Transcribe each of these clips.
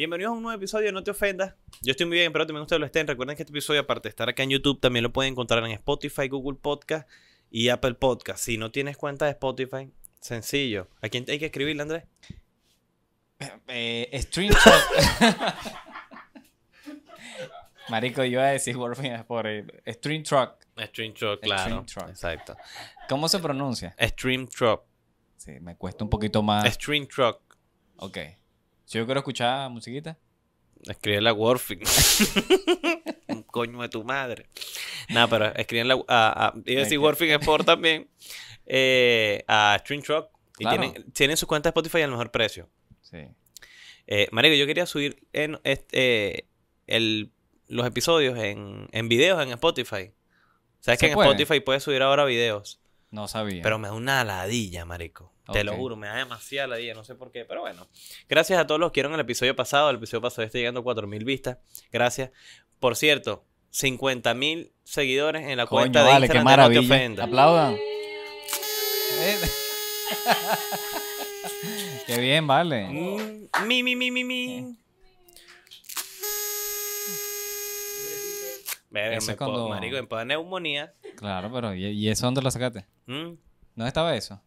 Bienvenidos a un nuevo episodio No Te Ofendas. Yo estoy muy bien, espero también ustedes lo estén. Recuerden que este episodio, aparte de estar acá en YouTube, también lo pueden encontrar en Spotify, Google Podcast y Apple Podcast. Si no tienes cuenta de Spotify, sencillo. ¿A quién hay que escribirle, Andrés? Eh, Stream Truck. Marico, yo iba a decir Warfare por el Stream Truck. Stream Truck, claro. Stream Truck. Exacto. ¿Cómo se pronuncia? Stream Truck. Sí, me cuesta un poquito más. Stream Truck. Ok. Si yo quiero escuchar musiquita. Escribe la Warfing. Un coño de tu madre. Nada, pero escriben la. A, a, a decir. Warfing Sport también. eh, a Stream Truck. Y Claro. tienen, tienen su cuenta de Spotify al mejor precio. Sí. Eh, Marico, yo quería subir en este, eh, el, los episodios en, en videos en Spotify. ¿Sabes ¿Se que en puede? Spotify puedes subir ahora videos? No sabía. Pero me da una ladilla, marico. Te lo juro, me da demasiada ladilla, no sé por qué. Pero bueno, gracias a todos los que vieron el episodio pasado. El episodio pasado está llegando a 4.000 vistas. Gracias. Por cierto, 50.000 seguidores en la Coño, cuenta de vale, qué Instagram de No Te maravilla. Ofendas. Aplaudan. Eh. qué bien, vale. Mm, Mi, mi, mi, mi, mi. Eso me es cuando- marico, me puedo dar neumonía. Claro, pero ¿y, y eso dónde lo sacaste? Mm, ¿Dónde estaba eso?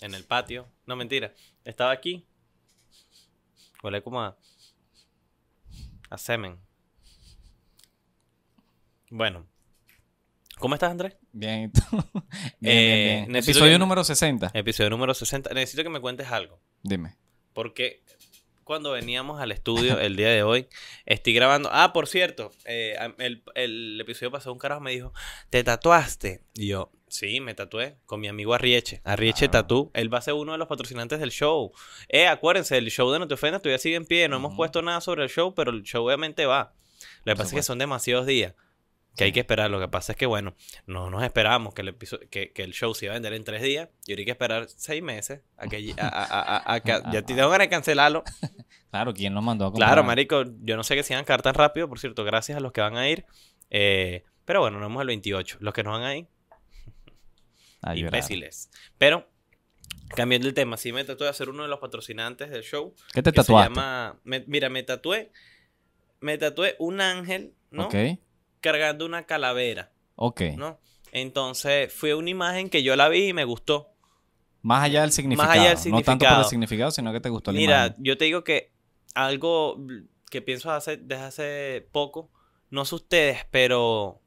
en el patio. No, mentira. Estaba aquí. Huele como a... A semen. Bueno. ¿Cómo estás, Andrés? Bien, ¿y tú? bien, Eh, bien. Episodio que- número 60. Episodio número 60. Necesito que me cuentes algo. Dime. Porque cuando veníamos al estudio el día de hoy, estoy grabando. Ah, por cierto, eh, el, el episodio pasado un carajo me dijo, ¿te tatuaste? Y yo, sí, me tatué con mi amigo Arrieche. Arrieche Ah. Tatú. Él va a ser uno de los patrocinantes del show. Eh, acuérdense, el show de No Te Ofendas todavía sigue en pie. No hemos puesto nada sobre el show, pero el show obviamente va. Lo que pasa es que son demasiados días. Que hay que esperar. Lo que pasa es que, bueno, no nos esperamos que el, episodio, que, que el show se iba a vender en tres días. Y ahora hay que esperar seis meses a que, a, a- a- a- a que- ya te tengo ganas de cancelarlo. Claro, ¿quién nos mandó a comprar? Claro, marico, yo no sé que se van a quedar tan rápido, por cierto, gracias a los que van a ir. Eh, pero bueno, nos vemos el 28. Los que no van a ir, A imbéciles. Pero, cambiando el tema, sí me tatué a ser uno de los patrocinantes del show. ¿Qué te que se tatuaste? llama, me- mira, me tatué, me tatué un ángel, ¿no? Ok, Cargando una calavera, ok. ¿no? Entonces, fue una imagen que yo la vi y me gustó. Más allá del significado. allá del No tanto por el significado. significado, sino que te gustó la Mira, imagen. yo te digo que algo que pienso hace, desde hace poco, no sé ustedes, pero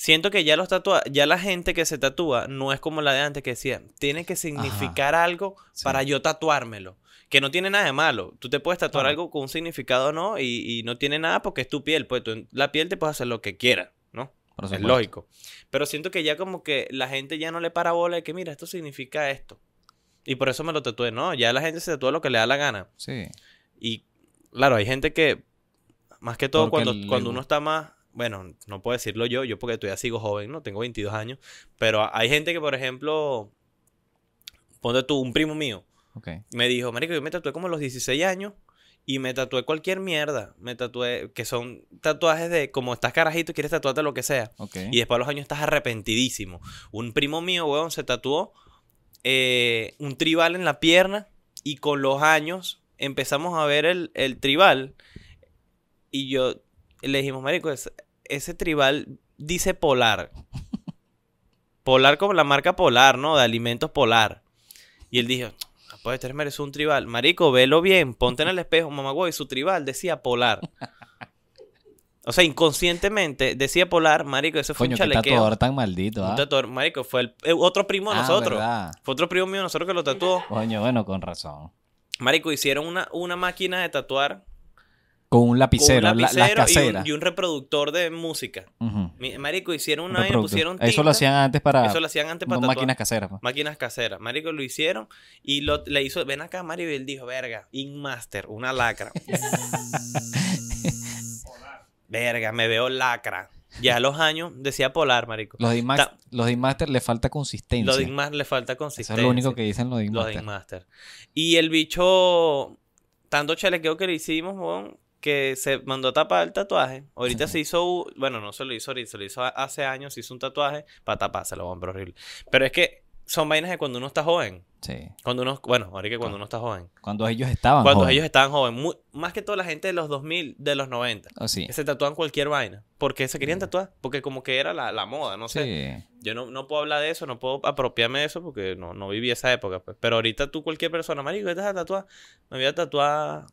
siento que ya los tatua ya la gente que se tatúa no es como la de antes que decía, tiene que significar algo Sí. para yo tatuármelo. Que no tiene nada de malo. Tú te puedes tatuar Claro. algo con un significado, ¿no? Y, y no tiene nada porque es tu piel. Pues tú la piel te puedes hacer lo que quieras, ¿no? Es lógico. Pero siento que ya como que la gente ya no le para bola de que, mira, esto significa esto. Y por eso me lo tatué. No, ya la gente se tatúa lo que le da la gana. Sí. Y claro, hay gente que, más que todo, Porque cuando, cuando uno está más, bueno, no puedo decirlo yo, yo porque todavía sigo joven, ¿no? Tengo 22 años, pero hay gente que, por ejemplo, ponte tú, un primo mío, me dijo, marico, yo me tatué como a los 16 años y me tatué cualquier mierda, me tatué, que son tatuajes de, como estás carajito y quieres tatuarte lo que sea. Y después a los años estás arrepentidísimo. Un primo mío, weón, se tatuó eh, un tribal en la pierna y con los años empezamos a ver el, el tribal y yo le dijimos, marico, es- ese tribal dice polar. Polar como la marca polar, ¿no? De alimentos polar. Y él dijo, "No puede tener eso es un tribal. Marico, velo bien, ponte en el espejo, mamá, y su tribal decía polar. O sea, inconscientemente decía polar, marico, ese fue Coño, un qué chalequeo. tatuador tan maldito, Un ¿ah? tatuador, marico, fue el, eh, otro primo de Ah, nosotros. ¿verdad? Fue otro primo mío de nosotros que lo tatuó. Coño, bueno, con razón. Marico, hicieron una, una máquina de tatuar Con un con lapicero, un la- las lapicero y, caseras. un, y un reproductor de música. Marico, hicieron Un una y reproductor. pusieron Eso lo hacían antes para Eso lo hacían antes para no, máquinas caseras. pues. Máquinas caseras. Marico, lo hicieron y lo, le hizo, ven acá, Mario, y él dijo, verga, Inmaster, una lacra. verga, me veo lacra. Ya a los años decía polar, marico. Los de Ta- los de Inmaster le falta consistencia. Los de Inmaster le falta Eso consistencia. es lo único que dicen los de Los de Inmaster. Inmaster. Y el bicho, tanto chalequeo que le hicimos, weón, que se mandó a tapar el tatuaje. Ahorita se hizo, bueno, no se lo hizo ahorita, se lo hizo hace años, se hizo un tatuaje para tapárselo, pero horrible. Pero es que son vainas de cuando uno está joven. Sí. Cuando uno, bueno, ahora que cuando uno está joven. Cuando ellos estaban Cuando ellos estaban. Mu- más que toda la gente de los 2000, de los 90. Oh, sí. Que se tatúan cualquier vaina. Porque se querían tatuar. Porque como que era la, la moda, no sé. Sí. Yo no, no puedo hablar de eso, no puedo apropiarme de eso porque no, no viví esa época. Pues. Pero ahorita tú, cualquier persona, marico, ¿qué te vas a tatuar? Me voy a tatuar,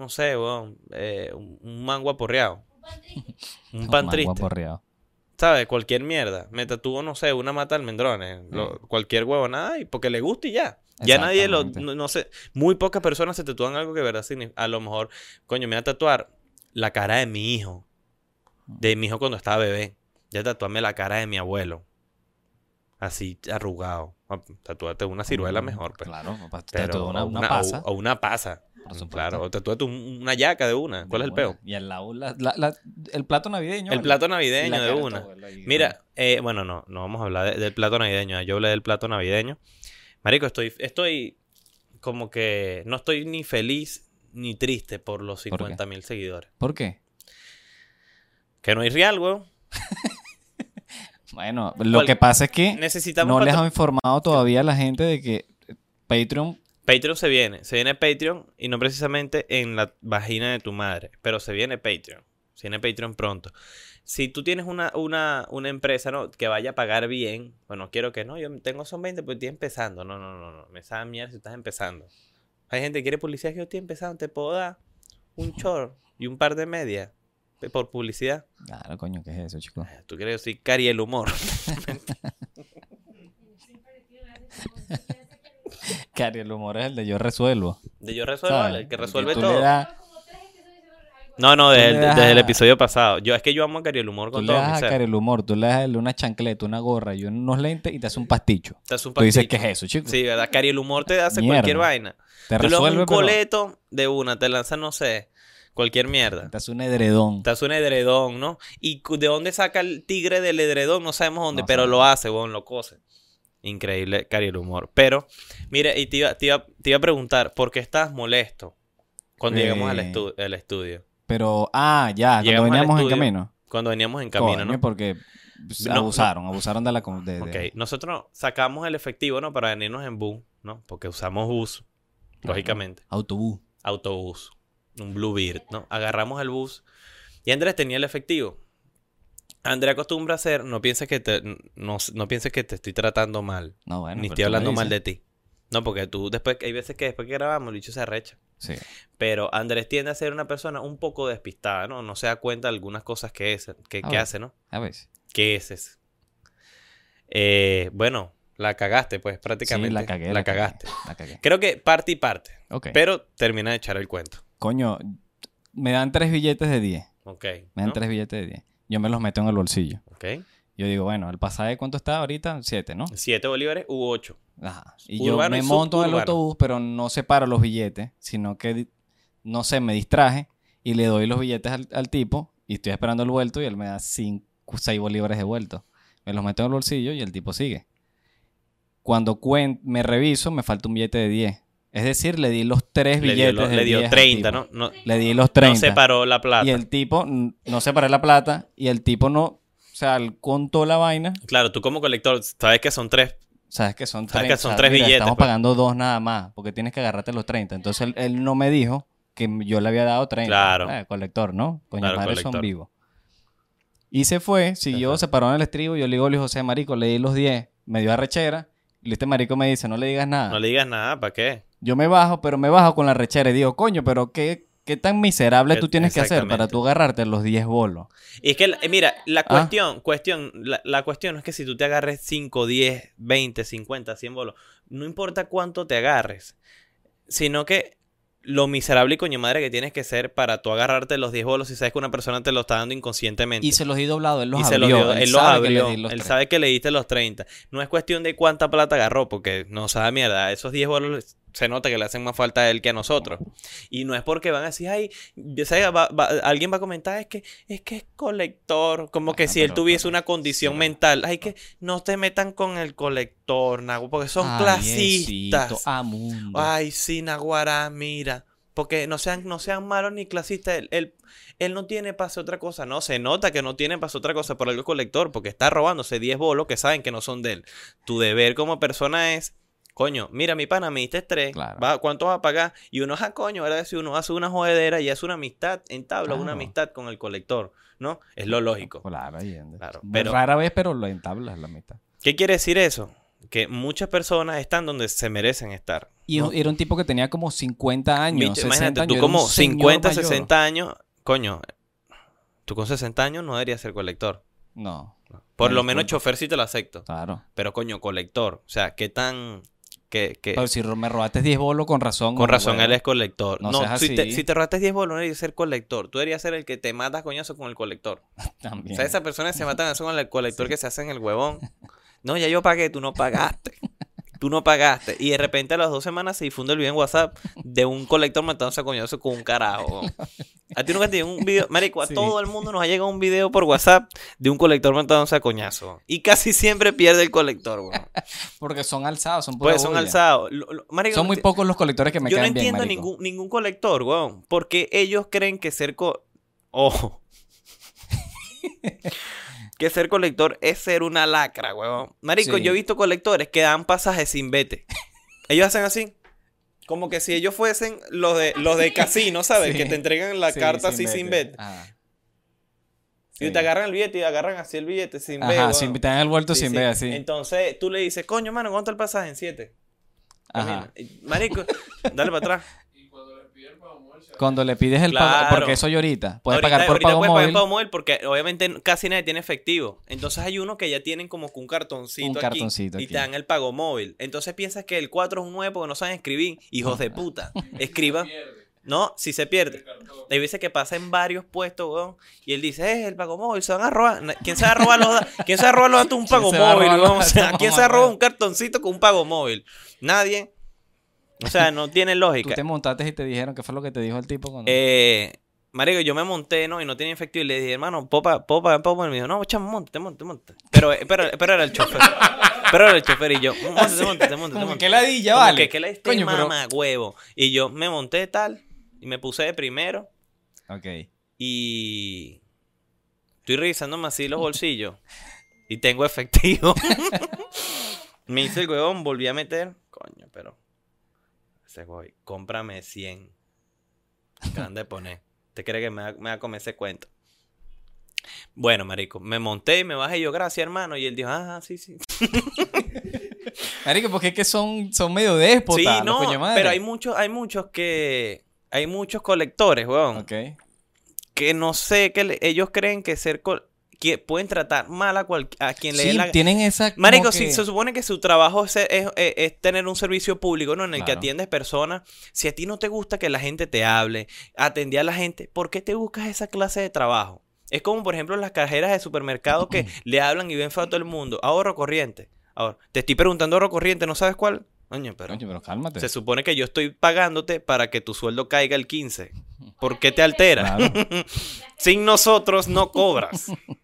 no sé, weón, eh, un, un mango aporreado. Un pan Más triste. guaporreado. ¿Sabes? Cualquier mierda. Me tatúo, no sé, una mata de almendrones. lo- cualquier huevo, nada, y porque le gusta y ya. Ya nadie lo, no, no sé, muy pocas personas se tatúan algo que de verdad significa. A lo mejor, coño, me voy a tatuar la cara de mi hijo. De mi hijo cuando estaba bebé. Ya tatuarme la cara de mi abuelo. Así, arrugado. Tatúate una ciruela Mm, mejor, pues. Claro, Pero, una, o una una- o- pasa. O, una pasa. Por supuesto. Claro, tatúate una yaca de una. ¿Cuál es el peo? Y al lado, la- la- la- el plato navideño. El ¿vale? plato navideño de una. ahí. Mira, eh, bueno, no, no vamos a hablar de- del plato navideño. Yo hablé del plato navideño. Marico, estoy, estoy como que no estoy ni feliz ni triste por los ¿Por qué? 50 mil seguidores. ¿Por qué? Que no hay real, weón. Bueno, lo que pasa es que Necesitamos no les han informado todavía a la gente de que Patreon Patreon se viene. Se viene Patreon y no precisamente en la vagina de tu madre. Pero se viene Patreon. Se viene Patreon pronto. Si tú tienes una, una, una empresa ¿no? que vaya a pagar bien, bueno, quiero que no, yo tengo son 20, pues estoy empezando. No, no, no, no. Me sabe mierda si estás empezando. Hay gente que quiere publicidad que yo estoy empezando. Te puedo dar un short y un par de medias por publicidad. Claro, coño, ¿qué es eso, chicos? Tú quieres decir cari el humor. Cari, el humor es el de yo resuelvo. De yo resuelvo, ¿sabes? el que resuelve tú todo. Le No, no, tú desde, le el- das desde el a- episodio pasado. Yo es que yo amo a Cari el humor tú con le todo mi das a. Cari el humor, tú le das una chancleta, una gorra y unos lentes y te hace un pasticho. Te hace un Tú dices, ¿qué pasticho. es eso, chicos? Sí, ¿verdad? Cari el humor te hace Mierda. cualquier vaina. Te Tú le das resuelve, un pero coleto de una, te lanza, no sé, cualquier mierda. te hace un edredón. Te hace un edredón, ¿no? Y de dónde saca el tigre del edredón, no sabemos dónde, No pero lo hace, weón, lo cose. Increíble, Cari el humor. Pero, mire, y te iba, te iba- te iba a preguntar, ¿por qué estás molesto cuando Eh. llegamos al, estu- al estudio? Pero, ah, ya, cuando Llegamos veníamos en camino. Cuando veníamos en camino, Coño, ¿no? porque pues, No, abusaron, abusaron de la... de- de- Ok, nosotros sacamos el efectivo, ¿no? Para venirnos en bus, ¿no? Porque usamos bus, lógicamente. Autobús. Autobús, un Bluebird, ¿no? Agarramos el bus y Andrés tenía el efectivo. Andrés acostumbra a hacer, no pienses que te, no, no pienses que te estoy tratando mal, No, bueno. ni estoy hablando mal de ti. No, porque tú después, hay veces que después que grabamos, el bicho se arrecha. Sí. Pero Andrés tiende a ser una persona un poco despistada, ¿no? No se da cuenta de algunas cosas que, es, que, hace, ¿no? A veces. ¿Qué es eso? Eh, bueno, la cagaste, pues, prácticamente. Sí, la cagué. La cagaste. La cagué. Creo que parte y parte. Ok. Pero termina de echar el cuento. Coño, me dan tres billetes de 10. Ok. Me dan ¿no? tres billetes de 10. Yo me los meto en el bolsillo. Ok. Yo digo, bueno, el pasaje, ¿cuánto está ahorita? Siete, ¿no? Siete bolívares u ocho. Ajá. Y Urbano yo y me monto en el autobús, pero no separo los billetes, sino que, no sé, me distraje y le doy los billetes al, al tipo y estoy esperando el vuelto y él me da cinco, seis bolívares de vuelto. Me los meto en el bolsillo y el tipo sigue. Cuando cuen- me reviso, me falta un billete de 10. Es decir, le di los tres Le billetes de le dio 10 al 30, tipo. ¿no? No, Le di los 30. no separó la plata. Y el tipo, no separé la plata y el tipo no, o sea, él contó la vaina. Claro, tú como colector sabes que son tres. Sabes que son Sabes 30. que son tres mira, billetes, Estamos pues. pagando dos nada más, porque tienes que agarrarte los 30. Entonces él, él no me dijo que yo le había dado 30. Claro. Eh, colector, ¿no? Coño, Claro, madre son vivos. Y se fue, siguió, se paró en el estribo. Yo le digo, Luis José Marico, le di los 10. Me dio arrechera. Y este marico me dice, no le digas nada. No le digas nada, ¿para qué? Yo me bajo, pero me bajo con la rechera y digo, coño, pero qué, qué tan miserable tú tienes que hacer para tú agarrarte los 10 bolos. Y es que, eh, mira, la Ah. cuestión, cuestión, la, la cuestión es que si tú te agarres 5, 10, 20, 50, 100 bolos, no importa cuánto te agarres, sino que lo miserable y coño madre que tienes que ser para tú agarrarte los 10 bolos si sabes que una persona te lo está dando inconscientemente. Y se los di doblado, él los Y se abrió. los dio, él, los que abrió, di los él sabe que le diste los 30. No es cuestión de cuánta plata agarró, porque no sabe mierda. Esos 10 bolos se nota que le hacen más falta a él que a nosotros. Y no es porque van a decir, ay, va- va- alguien va a comentar, es que es que es colector. Como que si él tuviese pero- una condición sí. mental. Ay, que no te metan con el colector, Nago, porque son Ay, clasistas. Amundo. Ay, sí, Naguará, mira. Porque no sean, no sean malos ni clasistas. Él, él, él no tiene pase otra cosa. No, se nota que no tiene pase otra cosa por algo colector. Porque está robándose 10 bolos que saben que no son de él. Tu deber como persona es. Coño, mira, mi pana, me diste tres. Claro. Va, ¿Cuánto vas a pagar? Y uno, ah, coño, ¿verdad? Si uno hace una jodedera y hace una amistad, entabla una Claro. amistad con el colector, ¿no? Es lo lógico. Claro. Claro, pero- Rara vez, pero lo entablas la mitad. ¿Qué quiere decir eso? Que muchas personas están donde se merecen estar. Y ¿no? era un tipo que tenía como 50 años. Viste, 60 Imagínate, años, tú como señor 50, mayor. 60 años, coño, tú con 60 años no deberías ser colector. No, Por lo menos chofer sí te lo acepto. claro. Pero coño, colector. O sea, qué tan... Que, que- Pero si me robaste 10 bolos con razón. con razón huevo. él es colector. No No, si, te, si te robaste 10 bolos, no deberías ser colector. Tú deberías ser el que te matas coñazo con el colector. También. O sea, esas personas se matan eso con el colector que se hacen el huevón. No, ya yo pagué, tú no pagaste. Tú no pagaste. Y de repente a las dos semanas se difunde el video en WhatsApp de un colector matándose a coñazo con un carajo. A ti nunca te llegó un video. Marico, a Sí. todo el mundo nos ha llegado un video por WhatsApp de un colector matándose a coñazo. Y casi siempre pierde el colector, weón. Porque son alzados, son Pues son bulla. alzados. Lo- lo- marico, Son muy pocos los colectores que me Yo no bien, entiendo marico. ningún, ningún colector, weón. Porque ellos creen que ser co- Ojo. que ser colector es ser una lacra, weón. Marico, Sí. yo he visto colectores que dan pasajes sin vete. Ellos hacen así. Como que si ellos fuesen los de, los de casino, ¿sabes? Sí. Que te entregan la Sí, carta así sin vete. Ajá. Y te agarran el billete y agarran así el billete sin Ajá, ver. weón. sin, te dan el vuelto Sí, sin sí. ver así. Entonces tú le dices, coño, mano, ¿cuánto el pasaje? En siete. Ajá. Marico, dale para atrás. Cuando le pides el pago, Claro. porque eso ahorita. Puedes Ahorita- pagar por ahorita pago puedes pagar móvil. pago móvil porque obviamente casi nadie tiene efectivo. Entonces hay unos que ya tienen como un cartoncito, Un aquí, cartoncito y te dan el pago móvil. Entonces piensas que el 4 es un 9 porque no saben escribir. Hijos de puta. Escriban. No, si se pierde. Hay veces que pasa en varios puestos, weón. Y él dice, eh, el pago móvil, se van a robar. ¿Quién se va a robar los da- ¿Quién se va a robar los datos un ¿Quién pago móvil, weón? O datos? sea, ¿quién se va a robar un cartoncito con un pago móvil? Nadie. O sea, no tiene Tú lógica. te montaste y te dijeron qué fue lo que te dijo el tipo cuando... Eh, marico, yo me monté, ¿no? Y no tenía efectivo. Y le dije, hermano, popa, popa, popa. Y me dijo, no, chamo, monte, monte, monte. Pero, eh, pero, pero era el chofer. Pero era el chofer y yo, monte, monte, monte, monte. que ladilla, vale. Que, que la este Coño, pero- mamá, huevo. Y yo me monté tal. Y me puse de primero. Ok. Y estoy revisándome así los bolsillos. Y tengo efectivo. me hice el huevón, volví a meter. Coño, pero. Ese güey, cómprame 100. Grande poner. ¿Te cree que me va, me va a comer ese cuento? Bueno, marico, me monté y me bajé y yo, gracias, hermano. Y él dijo, ah, sí, sí. Marico, porque es que son, son medio déspotas, sí, no, pero hay muchos, hay muchos que. Hay muchos colectores, weón. Ok. que no sé, que le- ellos creen que ser que pueden tratar mal a, cual- a quien le dé Sí, la tienen esa... Marico, que- si se supone que su trabajo es, es- es- es tener un servicio público, ¿no? En el que atiendes personas. Si a ti no te gusta que la gente te hable, atendía a la gente, ¿por qué te buscas esa clase de trabajo? Es como, por ejemplo, las cajeras de supermercado que le hablan y ven feo a todo el mundo. Ahorro corriente. Ahora, te estoy preguntando ahorro corriente, ¿no sabes cuál? Coño, pero... Cálmate. Se supone que yo estoy pagándote para que tu sueldo caiga el 15. ¿Por qué te altera? Claro. Sin nosotros no cobras.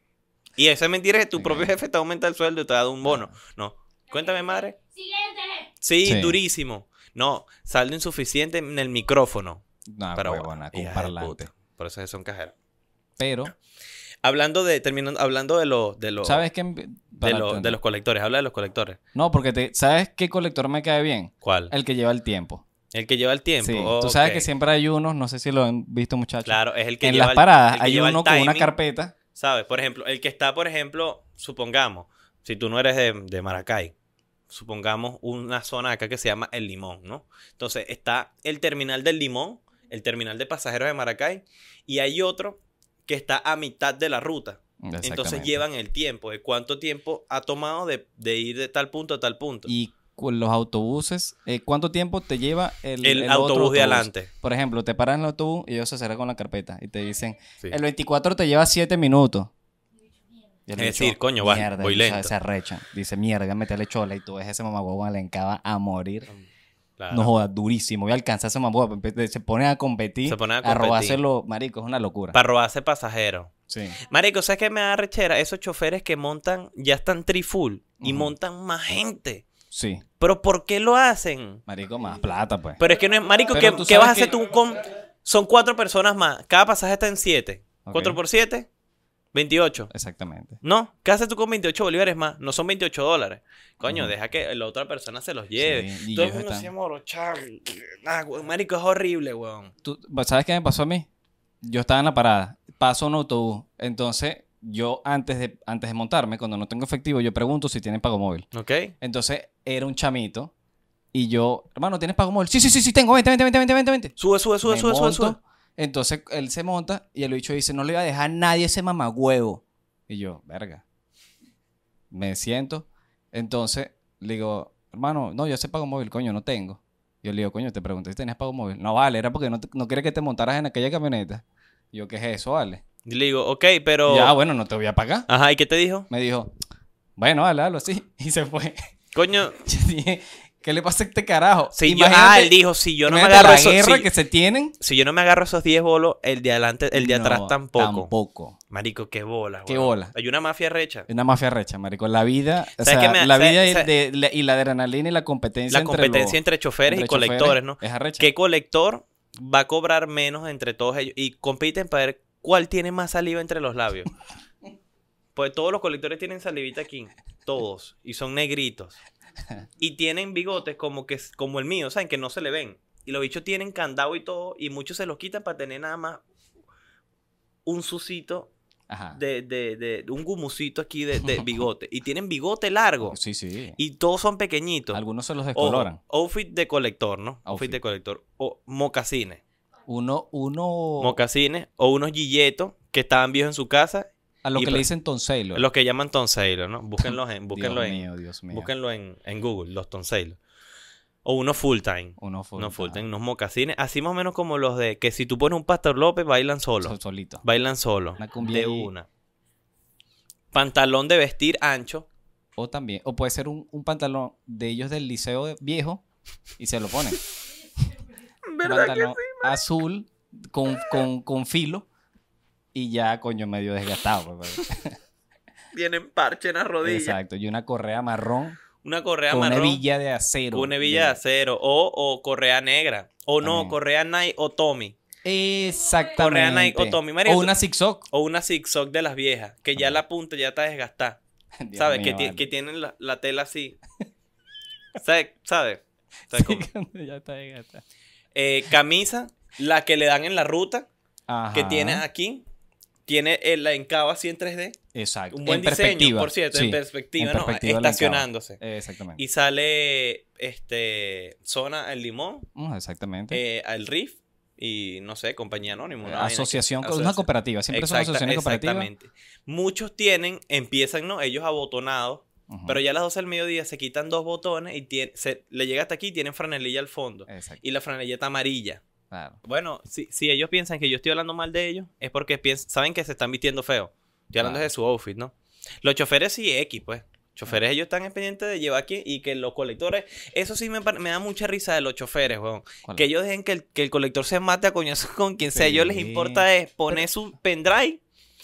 Y esa es mentira que tu propio jefe te aumenta el sueldo y te ha dado un bono. No. Cuéntame, madre. Siguiente. Sí, Sí. durísimo. No, saldo insuficiente en el micrófono. No, pero huevona, con un hija de parlante. puta. Por eso son cajeras. Pero, Hablando de, terminando, hablando de los, de los, ¿sabes qué? de, Para- de los colectores. Habla de los colectores. No, porque te, ¿sabes qué colector me cae bien? ¿Cuál? El que lleva el tiempo. El que lleva el tiempo. Sí. Tú sabes Ok. que siempre hay unos, no sé si lo han visto muchachos. Claro, es el que en lleva las el- paradas el que hay lleva el uno con una timing. carpeta. ¿Sabes? Por ejemplo, el que está, por ejemplo, supongamos, si tú no eres de, de Maracay, supongamos una zona acá que se llama El Limón, ¿no? Entonces está el terminal del Limón, el terminal de pasajeros de Maracay, y hay otro que está a mitad de la ruta. Entonces llevan el tiempo, de cuánto tiempo ha tomado de, de ir de tal punto a tal punto. Y los autobuses, eh, ¿cuánto tiempo te lleva el, el, el autobús de adelante. Por ejemplo, te paran en el autobús y ellos se acercan con la carpeta y te dicen, Sí. el 24 te lleva 7 minutos. Es decir, coño, va- voy lento. Se arrecha. Dice, mierda, meterle chola y tú ves ese mamagüevo le encaba a morir. Claro. No jodas, durísimo. Voy a alcanzar a ese mamagüevo. Se pone a competir. Se pone a a competir. robárselo, marico, es una locura. Para robarse pasajeros. Sí. Marico, ¿sabes qué me da rechera? Esos choferes que montan, ya están tri full y montan más gente. Sí. Pero ¿por qué lo hacen? Marico, más plata, pues. Pero es que no es, marico, ¿qué, qué vas a hacer tú con... Son cuatro personas más. Cada pasaje está en siete. ¿Cuatro por siete? 28. Exactamente. No, ¿qué haces tú con 28 bolívares más? No son 28 dólares. Coño, deja que la otra persona se los lleve. Sí, Todo el mundo están- se morochar. Ah, weón, marico, es horrible, weón. Tú- ¿Sabes qué me pasó a mí? Yo estaba en la parada, paso un autobús, entonces yo antes de, antes de montarme, cuando no tengo efectivo, yo pregunto si tienen pago móvil. ¿Ok? Entonces era un chamito y yo, hermano, ¿tienes pago móvil? Sí, sí, sí, sí, tengo, vente, vente, vente, vente, vente, vente. Sube, sube, sube, Me sube, sube, monto, sube. Entonces él se monta y el bicho dice, no le iba a dejar a nadie ese mamagüevo. Y yo, verga. Me siento. Entonces le digo, hermano, no, yo sé pago móvil, coño, no tengo. Yo le digo, coño, te pregunté si tenías pago móvil. No vale, era porque no, te- no quería que te montaras en aquella camioneta. Y yo, ¿qué es eso, vale? Y le digo, ok, pero... Ya, bueno, no te voy a pagar. Ajá, ¿y qué te dijo? Me dijo, bueno, dale, hazlo así. Y se fue. Coño, ¿qué le pasa a este carajo? si yo, ah, él dijo, si yo no me agarro la si, que se tienen. si yo no me agarro esos 10 bolos, el de adelante, el de atrás tampoco. Tampoco. Marico, qué bola, Qué bola. Hay una mafia recha. Una mafia recha, marico. La vida, o ¿Sabes sea, qué me- la vida y, de- la- y la adrenalina y la competencia La entre competencia los- entre choferes y colectores, ¿no? Es arrecha. ¿Qué colector va a cobrar menos entre todos ellos? Y compiten para ver cuál tiene más saliva entre los labios. Pues todos los colectores tienen salivita aquí. Todos. Y son negritos. Y tienen bigotes como, que, como el mío, ¿saben? Que no se le ven. Y los bichos tienen candado y todo. Y muchos se los quitan para tener nada más un sucito Ajá. de, de, de- un gumucito aquí de, de bigote. Y tienen bigote largo. Sí, sí. Y todos son pequeñitos. Algunos se los descoloran. outfit de colector, ¿no? Outfit, Outfit. de colector. O mocasines. Uno, uno Mocasines o unos gilletos que estaban viejos en su casa. A lo y que le dicen tonseilo. Los que llaman tonsailor, ¿no? Búsquenlos en, búsquenlo Dios en, mío, Dios mío. búsquenlo en, en Google, los tonsailor. O unos full time. Uno full. Unos full time, unos mocasines. Así más o menos como los de que si tú pones un Pastor López, bailan solo. Sol- solito. Bailan solo. Una cumbia de una. Pantalón de vestir ancho. O también, o puede ser un, un pantalón de ellos del liceo viejo y se lo ponen. Pantalón azul con, con, con filo y ya, coño, medio desgastado. pues, pues. Tienen parche en la rodilla. Exacto. Y una correa marrón Una correa con marrón. una hebilla de acero. Una hebilla de acero. O, o correa negra. O no, correa Nike o Tommy. Exactamente. Correa Nike o Tommy. Marico, o una zigzag. O una zigzag de las viejas. Que ya la punta ya está desgastada. Dios ¿Sabes? mío, que, vale. que tienen la, la tela así. ¿Sabes? ¿Sabes? Ya está desgastada. Eh, camisa, la que le dan en la ruta, que Ajá. tiene aquí. Tiene el- la encaba así en 3D. Exacto. Un buen en diseño, perspectiva. por cierto, sí, en perspectiva, en ¿no? perspectiva Estacionándose. Exactamente. Y sale este zona el limón, Mm, exactamente. eh, el RIF y no sé, compañía anónima. asociación, con una cooperativa. Siempre son asociaciones cooperativas. Exactamente. Muchos tienen, empiezan, ¿no? Ellos abotonados, pero ya a las 12 del mediodía se quitan dos botones y se, le llega hasta aquí y tienen franelilla al fondo. Exacto. Y la franelilla está amarilla. Claro. Bueno, si, si ellos piensan que yo estoy hablando mal de ellos, es porque saben que se están vistiendo feo. Estoy hablando Claro. de su outfit, ¿no? Los choferes sí, X, pues. Choferes, ellos están pendientes de llevar aquí y que los colectores. Eso sí me, me da mucha risa de los choferes, weón. Que ellos dejen que el, que el colector se mate a coñazos con quien sea. A ellos les importa es poner su pendrive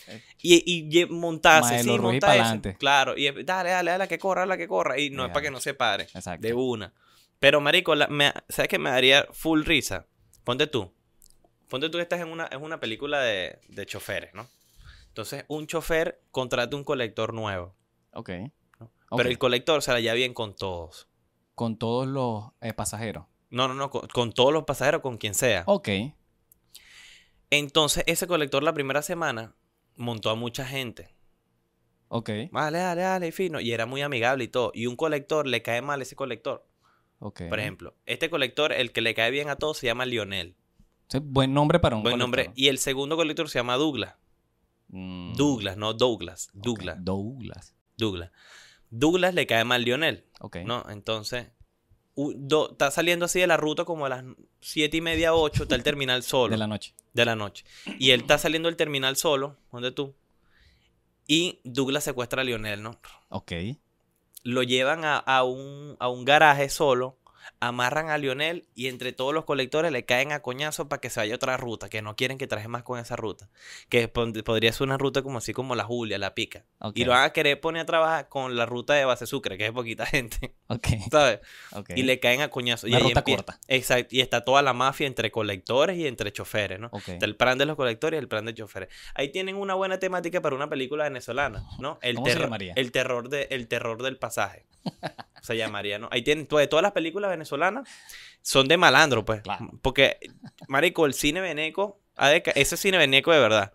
Eh. y, y montarse. Maelo Sí, Ruiz monta pa' eso. adelante. Claro. Y dale, dale, dale, que corra, dale, que corra. Y no es para que no se pare. Exacto. De una. Pero, marico, la- me- ¿sabes qué me daría full risa? Ponte tú. Ponte tú que estás en una, en una película de, de choferes, ¿no? Entonces, un chofer contrata un colector nuevo. Ok. Pero el colector se la lleva bien con todos. Con todos los eh, pasajeros. No, no, no, con, con todos los pasajeros, con quien sea. Ok. Entonces, ese colector la primera semana montó a mucha gente. Ok. Dale, dale, dale, y fino. Y era muy amigable y todo. Y un colector le cae mal ese colector. Por ejemplo, este colector, el que le cae bien a todos, se llama Lionel. Sí, buen nombre para un Buen nombre. Y el segundo colector se llama Douglas. Mm, Douglas, no Douglas. Douglas. Douglas. Douglas. Douglas le cae mal Lionel. Ok. ¿No? Entonces, u- do- está saliendo así de la ruta como a las siete y media, ocho, está el terminal solo. De la noche. de la noche. Y él está saliendo del terminal solo, donde tú. Y Douglas secuestra a Lionel, ¿no? Ok. Lo llevan a, a un, a un garaje solo, amarran a Lionel y entre todos los colectores le caen a coñazo para que se vaya otra ruta, que no quieren que traje más con esa ruta. Que podría ser una ruta como así como la Julia, la pica. Y lo van a querer poner a trabajar con la ruta de Base Sucre, que es poquita gente, Ok. ¿sabes? ok. Y le caen a coñazo. Una y ruta corta. Exacto. Y está toda la mafia entre colectores y entre choferes, ¿no? Está el plan de los colectores y el plan de choferes. Ahí tienen una buena temática para una película venezolana, ¿no? El ¿Cómo se terror- llamaría? El terror, de, el terror del pasaje. se llamaría, ¿no? Ahí tienen todas, todas las películas venezolanas son de malandro, pues. Claro. Porque, marico, el cine veneco, ha ese cine veneco de verdad,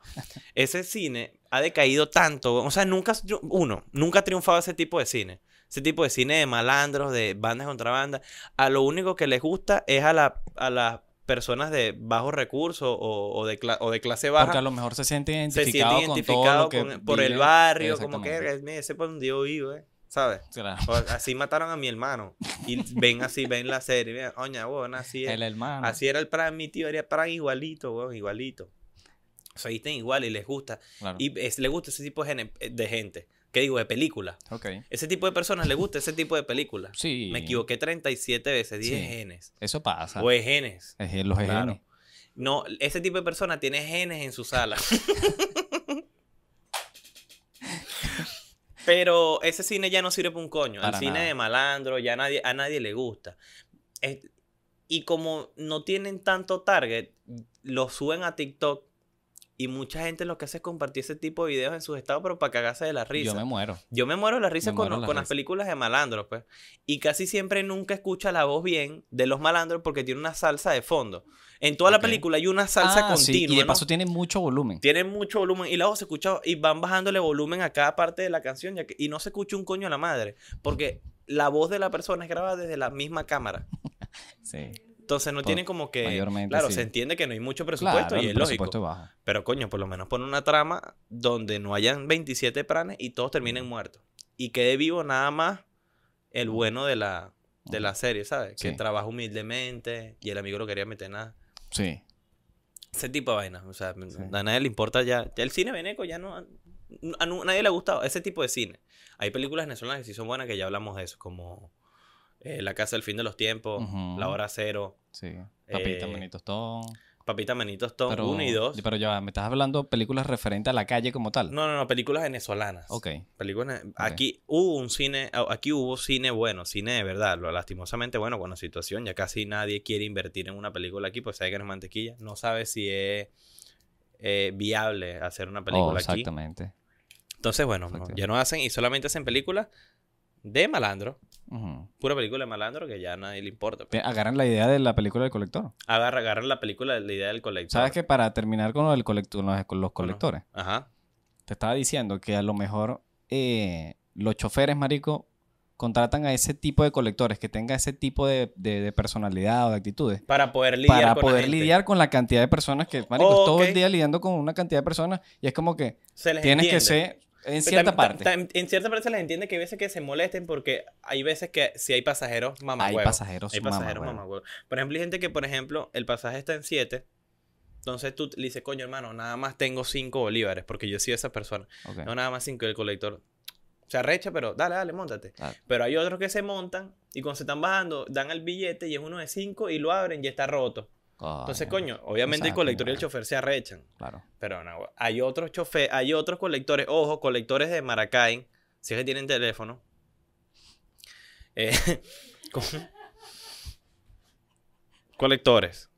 ese cine ha decaído tanto. O sea, nunca, uno, nunca ha triunfado ese tipo de cine. Ese tipo de cine de malandros, de bandas contra bandas. A lo único que les gusta es a, la, a las personas de bajos recursos o, o de, o de clase baja Porque a lo mejor se siente se identificado, sienten con todo lo que por el barrio, como que Exactamente. "Eh, mira, ese por donde yo vivo, eh", ¿sabes? Claro. O así mataron a mi hermano. Y ven así, ven la serie, ven, oña, weón, así es. El hermano. Así era el plan, mi tío era plan igualito, weón, igualito. O sea, visten igual y les gusta. Claro. Y es- les gusta ese tipo de, gene- de gente. ¿Qué digo? De película. Ok. Ese tipo de personas les gusta ese tipo de película. Sí. Me equivoqué 37 veces, dije Sí. genes. Eso pasa. O es genes. Es los Claro. genes. No, ese tipo de persona tiene genes en su sala. Pero ese cine ya no sirve para un coño. Para el cine nada. de malandro ya nadie, a nadie le gusta. Es- y como no tienen tanto target, lo suben a TikTok y mucha gente lo que hace es compartir ese tipo de videos en sus estados, pero para cagarse de la risa. Yo me muero. Yo me muero de la risa Me con, la con las risa. películas de malandros, pues. Y casi siempre nunca escucha la voz bien de los malandros porque tiene una salsa de fondo. En toda la película hay una salsa Ah, sí, continua. Y de ¿no? paso tiene mucho volumen. Tienen mucho volumen y luego se escucha y van bajándole volumen a cada parte de la canción ya que- y no se escucha un coño a la madre porque la voz de la persona es grabada desde la misma cámara. Sí. Entonces no Por- tienen como que mayormente, claro, sí. se entiende que no hay mucho presupuesto Claro, y es lógico. bajo. Pero coño, por lo menos pon una trama donde no hayan 27 planes y todos terminen muertos. Y quede vivo nada más el bueno de la, de la serie, ¿sabes? Que trabaja humildemente y el amigo no quería meter nada. Sí. Ese tipo de vainas. O sea, Sí. a nadie le importa ya. ya el cine veneco ya no. A, nu- nadie le ha gustado ese tipo de cine. Hay películas venezolanas que sí son buenas que ya hablamos de eso, como eh, La Casa del Fin de los Tiempos. La Hora Cero, Sí. Papita, Eh, manitos. Papita Manitos Stone Pero, 1 y 2. Pero ya, me estás hablando de películas referentes a la calle como tal. No, no, no, películas venezolanas. Ok. Películas, aquí hubo un cine, aquí hubo cine bueno, cine de verdad, lo lastimosamente bueno con la situación, ya casi nadie quiere invertir en una película aquí, pues sabe que no es mantequilla, no sabe si es eh, viable hacer una Oh, película aquí. exactamente. Entonces, bueno, no, ya no hacen y solamente hacen películas de malandro, Pura película de malandro que ya a nadie le importa. Te Agarran la idea de la película del colector. Agarra, agarra la película, la idea del colector. ¿Sabes que para terminar con, lo del colector, los, con los colectores, Ajá. te estaba diciendo que a lo mejor eh, los choferes, marico, contratan a ese tipo de colectores que tenga ese tipo de, de- de personalidad o de actitudes Para poder lidiar para con la poder gente. lidiar con la cantidad de personas que, marico, Oh, todo el día lidiando con una cantidad de personas y es como que Se les tienes que ser en cierta parte. en cierta parte se les entiende que hay veces que se molesten porque hay veces que si hay pasajeros mamá Hay pasajeros, Hay pasajeros mamagüevo. Por ejemplo, hay gente que, por ejemplo, el pasaje está en 7. Entonces tú le dices, coño, hermano, nada más tengo 5 bolívares porque yo soy esa persona. No, nada más 5 el colector. Se arrecha, pero dale, dale, montate. Claro. Pero hay otros que se montan y cuando se están bajando, dan el billete y es uno de 5 y lo abren y está roto. Entonces, coño, obviamente el colector y el chofer se arrechan. Claro. Pero no, hay otros chofer, hay otros colectores, ojo, colectores de Maracay, si es que tienen teléfono. Eh, con- colectores.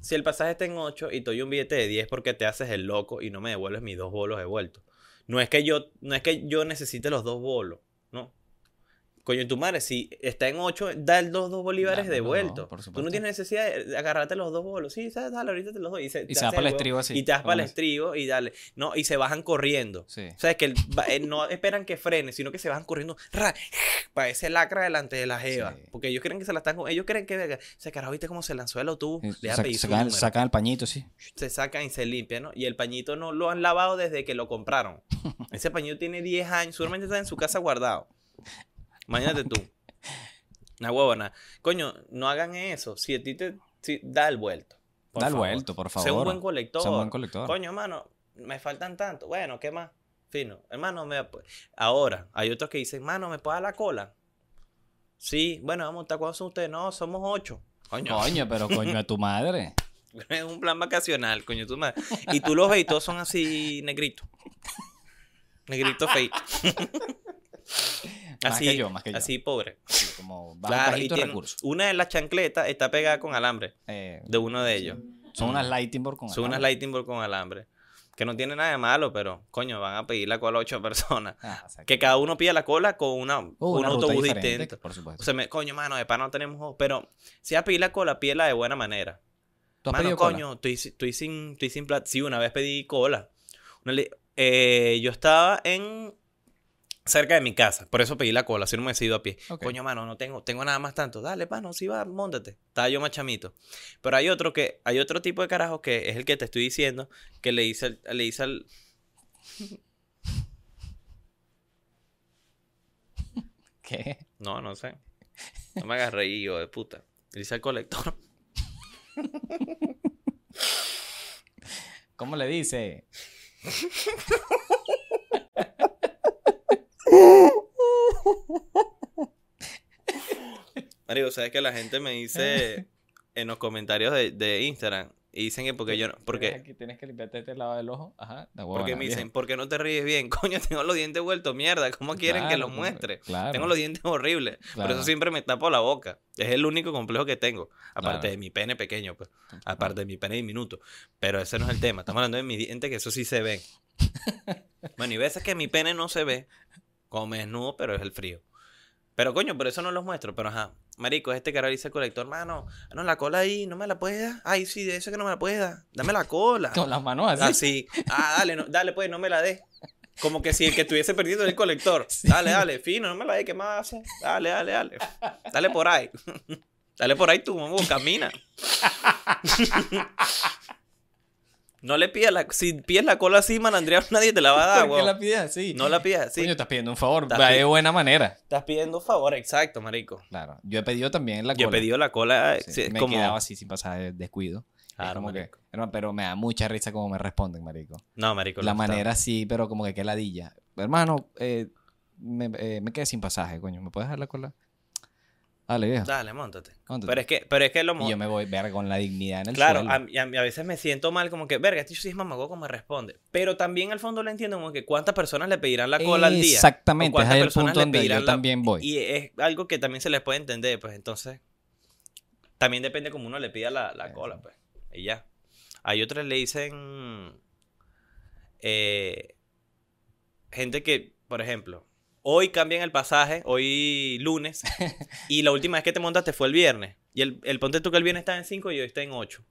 Si el pasaje está en 8 y te doy un billete de 10 porque te haces el loco y no me devuelves mis dos bolos devueltos. No es que yo, no es que yo necesite los dos bolos. Coño, tu madre, si está en 8, da el dos, bolívares Dame los dos, devueltos. por Tú no tienes necesidad de agarrarte los dos bolos. Sí, ¿sabes? dale, ahorita te los doy. Y se, Y se para el estribo así, Y te vas con para el estribo y dale. No, y se bajan corriendo. Sí. O sea, es que el- eh, no esperan que frene, sino que se bajan corriendo ra, para ese lacra delante de la jeva. Sí. Porque ellos creen que se la están... Ellos creen que... Ese carajo, ¿viste cómo se lanzó el autobús? Le va a sac- pedir su sacan, sacan el pañito, sí. Se sacan y se limpian, ¿no? Y el pañito no lo han lavado desde que lo compraron. Ese pañito tiene 10 años. Seguramente está en su casa guardado. Imagínate tú. Una huevona. Coño, no hagan eso. Si a ti te... si- da el vuelto. Da el vuelto, por favor. Sé un buen colector. Sé un buen colector. Coño, hermano, me faltan tanto. Bueno, ¿qué más? Fino. Hermano, me... ahora, hay otros que dicen, hermano, ¿me puedo dar la cola? Sí, bueno, vamos a estar cuántos son ustedes. No, somos ocho. Coño. Coño, pero coño a tu madre. Es un plan vacacional, coño, tu madre. Y tú los ves y todos son así negritos. Negritos feitos. Más así, que yo, más que yo. así pobre. Así como Claro, y tiene- recursos. una de las chancletas está pegada con alambre Eh, de uno de ellos. son unas lighting board con Son unas alambre. lighting board con alambre. Que no tiene nada de malo, pero coño, van a pedir la cola a ocho personas. Ah. Que cada uno pida la cola con una, Uh, un una autobús distinto. Por supuesto. O sea, me, coño, mano, de pan no tenemos ojos. Pero si vas a pedir la cola, pídela de buena manera. ¿Tú has Mano, pedido cola? coño, estoy, estoy sin, estoy sin plata. Sí, una vez pedí cola. Una eh, yo estaba en cerca de mi casa, por eso pedí la cola, si no me he ido a pie. Coño, mano, no tengo, tengo nada más tanto. Dale, pano, si va, móntate. Estaba yo más chamito. Pero hay otro que, hay otro tipo de carajo que es el que te estoy diciendo, que le dice, al- le dice al, ¿Qué? no, no sé. No me hagas reír, hijo de puta. Le dice al colector. ¿Cómo le dice? Mario, ¿sabes que la gente me dice en los comentarios de, de Instagram? Y dicen que porque yo no, porque, Aquí tienes que limpiarte este lado del ojo. Ajá. Porque me dicen, ¿por qué no te ríes bien? Coño, tengo los dientes vueltos, mierda. ¿Cómo quieren que los como- muestre? claro. Tengo los dientes horribles. Por Claro. eso siempre me tapo la boca. Es el único complejo que tengo. Aparte de mi pene pequeño, pues. Aparte de mi pene diminuto. Pero ese no es el tema. Estamos hablando de mi diente, que eso sí se ve. bueno, y veces que mi pene no se ve, como me desnudo, pero es el frío. Pero coño, por eso no los muestro. Pero ajá, marico, este cara dice el colector, mano, no, la cola ahí, no me la puedes dar. Ay, sí, de eso que no me la puedes dar. Dame la cola. Con las manos así. Así. Ah, dale, no, dale, pues, no me la des. Como que si el que estuviese perdiendo es el colector. Dale, dale, fino, no me la des, ¿qué más hace? Dale, dale, dale. Dale por ahí. Dale por ahí tú, mamá, camina. No le pidas la... Si pides la cola así, malandrea, nadie te la va a dar, ¿Por qué la pides así? No la pidas así. Coño, estás pidiendo un favor. Va de buena manera. Estás pidiendo favor, exacto, marico. Claro. Yo he pedido también la Yo he cola. pedido la cola, Sí, sí, es me como... he quedado así sin pasar de descuido. Es Claro, como que- hermano, pero me da mucha risa como me responden, marico. No, marico. La no está- manera sí, pero como que qué ladilla. Hermano, eh, me, eh, me quedé sin pasaje, coño. ¿Me puedes dar la cola? Dale, viejo. Dale, montate. Pero es que, pero es que lo Y yo me voy, verga, con la dignidad en el Claro, suelo. a, veces me siento mal, como que, verga, este sí es mamagó como me responde. Pero también al fondo lo entiendo como que cuántas personas le pedirán la cola al día. Exactamente, es cuántas ahí el personas punto le donde yo la- también voy. Y es algo que también se les puede entender, pues entonces. También depende como uno le pida la, la cola, pues. Y ya. Hay otros le dicen. eh, gente que, por ejemplo, hoy cambian el pasaje, hoy lunes, y la última vez que te montaste fue el viernes. Y el, el ponte tú que el viernes está en 5 y hoy está en 8.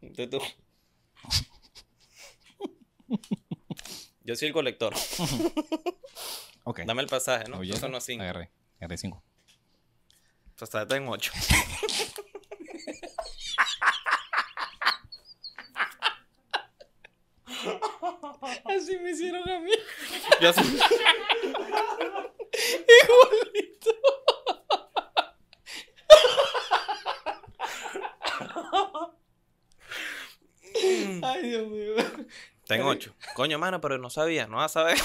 Entonces tú- Yo soy el colector. Ok. Dame el pasaje, ¿no? Oye, No son los 5. agarré, agarré cinco. Pasaje está en 8. Así me hicieron a mí. Yo soy- Ay, Dios mío. Está en 8. Coño, mano, pero no sabía. No vas a saber.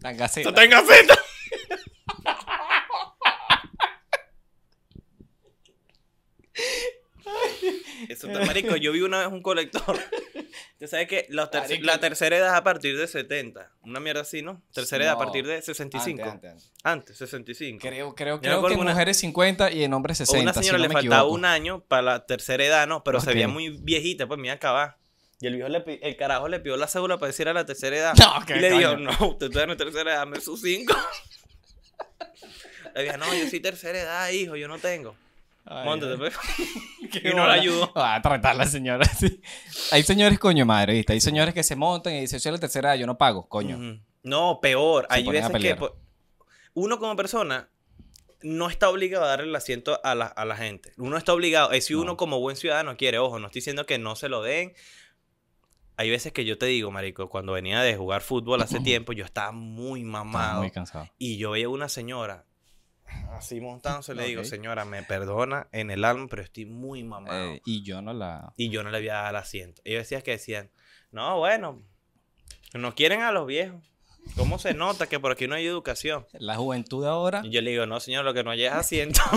La gaceta. Está en gaceta. Eso está marico. Yo vi una vez un colector. Tú sabes que la, ter- Marico. la tercera edad es a partir de 70. Una mierda así, ¿no? Tercera edad a partir de 65. Antes, antes, antes. Antes, 65. Creo, creo, me creo que en una- mujeres 50 y en hombres O 60. una si señora no le me faltaba equivoco. un año para la tercera edad, ¿no? Pero se veía muy viejita, pues me iba a acabar. Y el viejo le el carajo le pidió la cédula para decir a la tercera edad. No, y le dijo, no, usted todavía no es tercera edad, dame sus cinco. Le dije, no, yo soy tercera edad, hijo, yo no tengo. Móntate, pues. Y no la. Va a tratar la señora así. Hay señores, coño madre, ¿viste? Hay señores que se montan y dicen, soy la tercera yo no pago, coño. No, peor. Se Hay veces que uno como persona no está obligado a darle el asiento a la, a la gente. Uno está obligado. Es si No. uno como buen ciudadano quiere, ojo, no estoy diciendo que no se lo den. Hay veces que yo te digo, marico, cuando venía de jugar fútbol hace tiempo, yo estaba muy Estaba mamado. muy cansado. Y yo veía una señora así montándose, le digo, señora, me perdona en el alma, pero estoy muy mamado. Eh, y yo no la... Y yo no le había dado el asiento. Ellos decían que decían, no, bueno, no quieren a los viejos. ¿Cómo se nota que por aquí no hay educación? La juventud de ahora. Y yo le digo, no, señor, lo que no hay es asiento.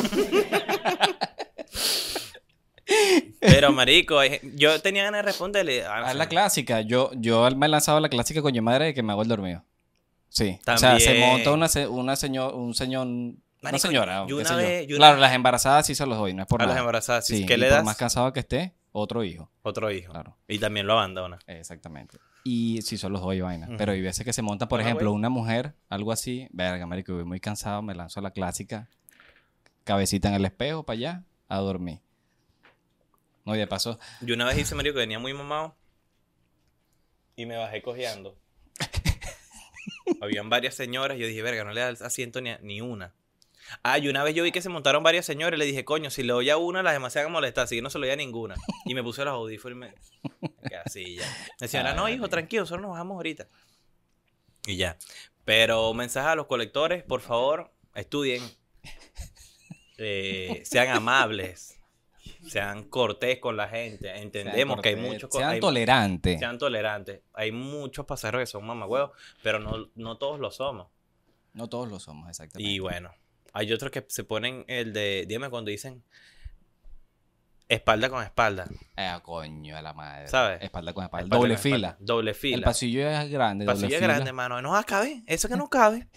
Pero, marico, yo tenía ganas de responderle. ah, Es la clásica. Yo, yo me he lanzado la clásica coño madre de que me hago el dormido. Sí. O sea, se monta una, una señor, un señor, una Marico, señora. yo una sé yo. vez- yo claro, una- las embarazadas sí se los doy, no es por A las nada. embarazadas, Sí, ¿qué le por das? más cansado que esté, otro hijo. Otro hijo. Claro. Y también lo abandona. Exactamente. Y sí, son los doy vaina. Pero hay veces que se monta, por Ah, ejemplo, una mujer, algo así. Verga, marico, voy muy cansado, me lanzo a la clásica. Cabecita en el espejo para allá, a dormir. No, y de paso, Yo una vez hice, marico, que venía muy mamado. Y me bajé cojeando. Habían varias señoras. Yo dije, verga, no le da asiento ni, a- ni una. Ah, y una vez yo vi que se montaron varias señoras y le dije, coño, si le doy a una, las demás se van a molestar, así que no se lo doy a ninguna. Y me puse los audífonos y me. así ya. Me decía, no, Ay, hijo, tranquilo, nosotros nos bajamos ahorita. Y ya. Pero mensaje a los colectores, por favor, estudien. Eh, sean amables. Sean cortés con la gente. Entendemos que hay muchos. Sean hay- tolerantes. sean tolerantes. Hay muchos pasajeros que son mamagüeos, pero no, no todos lo somos. No todos lo somos, exactamente. Y bueno, hay otros que se ponen el de, dígame cuando dicen espalda con espalda, Ah, coño, a la madre. ¿Sabes? Espalda con espalda. Espalda doble con espalda. fila. Doble El fila. pasillo es grande. El doble pasillo es fila. grande, mano. No cabe, eso que no cabe.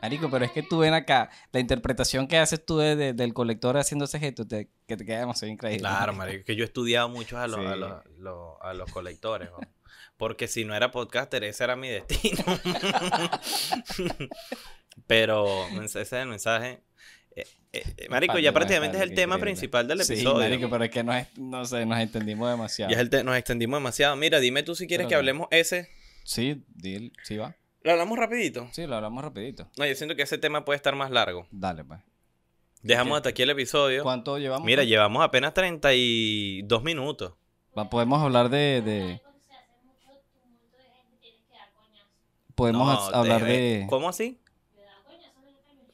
Marico, pero es que tú ven acá, la interpretación que haces tú de- de- del colector haciendo ese gesto, te- que te queda demasiado increíble. Claro, marico, que yo he estudiado mucho a los, a los, los- a los colectores, ¿no? porque si no era podcaster, ese era mi destino. Pero ese es el mensaje. Eh, eh, marico, ya prácticamente es el tema increíble. principal del Sí, episodio. marico, pero es que no, es- no sé, nos entendimos demasiado. Ya es el te- nos extendimos demasiado. Mira, dime tú si quieres Pero que no. hablemos ese. Sí, dil- sí va. ¿Lo hablamos rapidito? Sí, lo hablamos rapidito. No, yo siento que ese tema puede estar más largo. Dale, pues. Dejamos hasta aquí el episodio. ¿Cuánto llevamos? Mira, pues? llevamos apenas 32 minutos. Va, podemos hablar de... de- podemos No, hablar de- de... ¿Cómo así?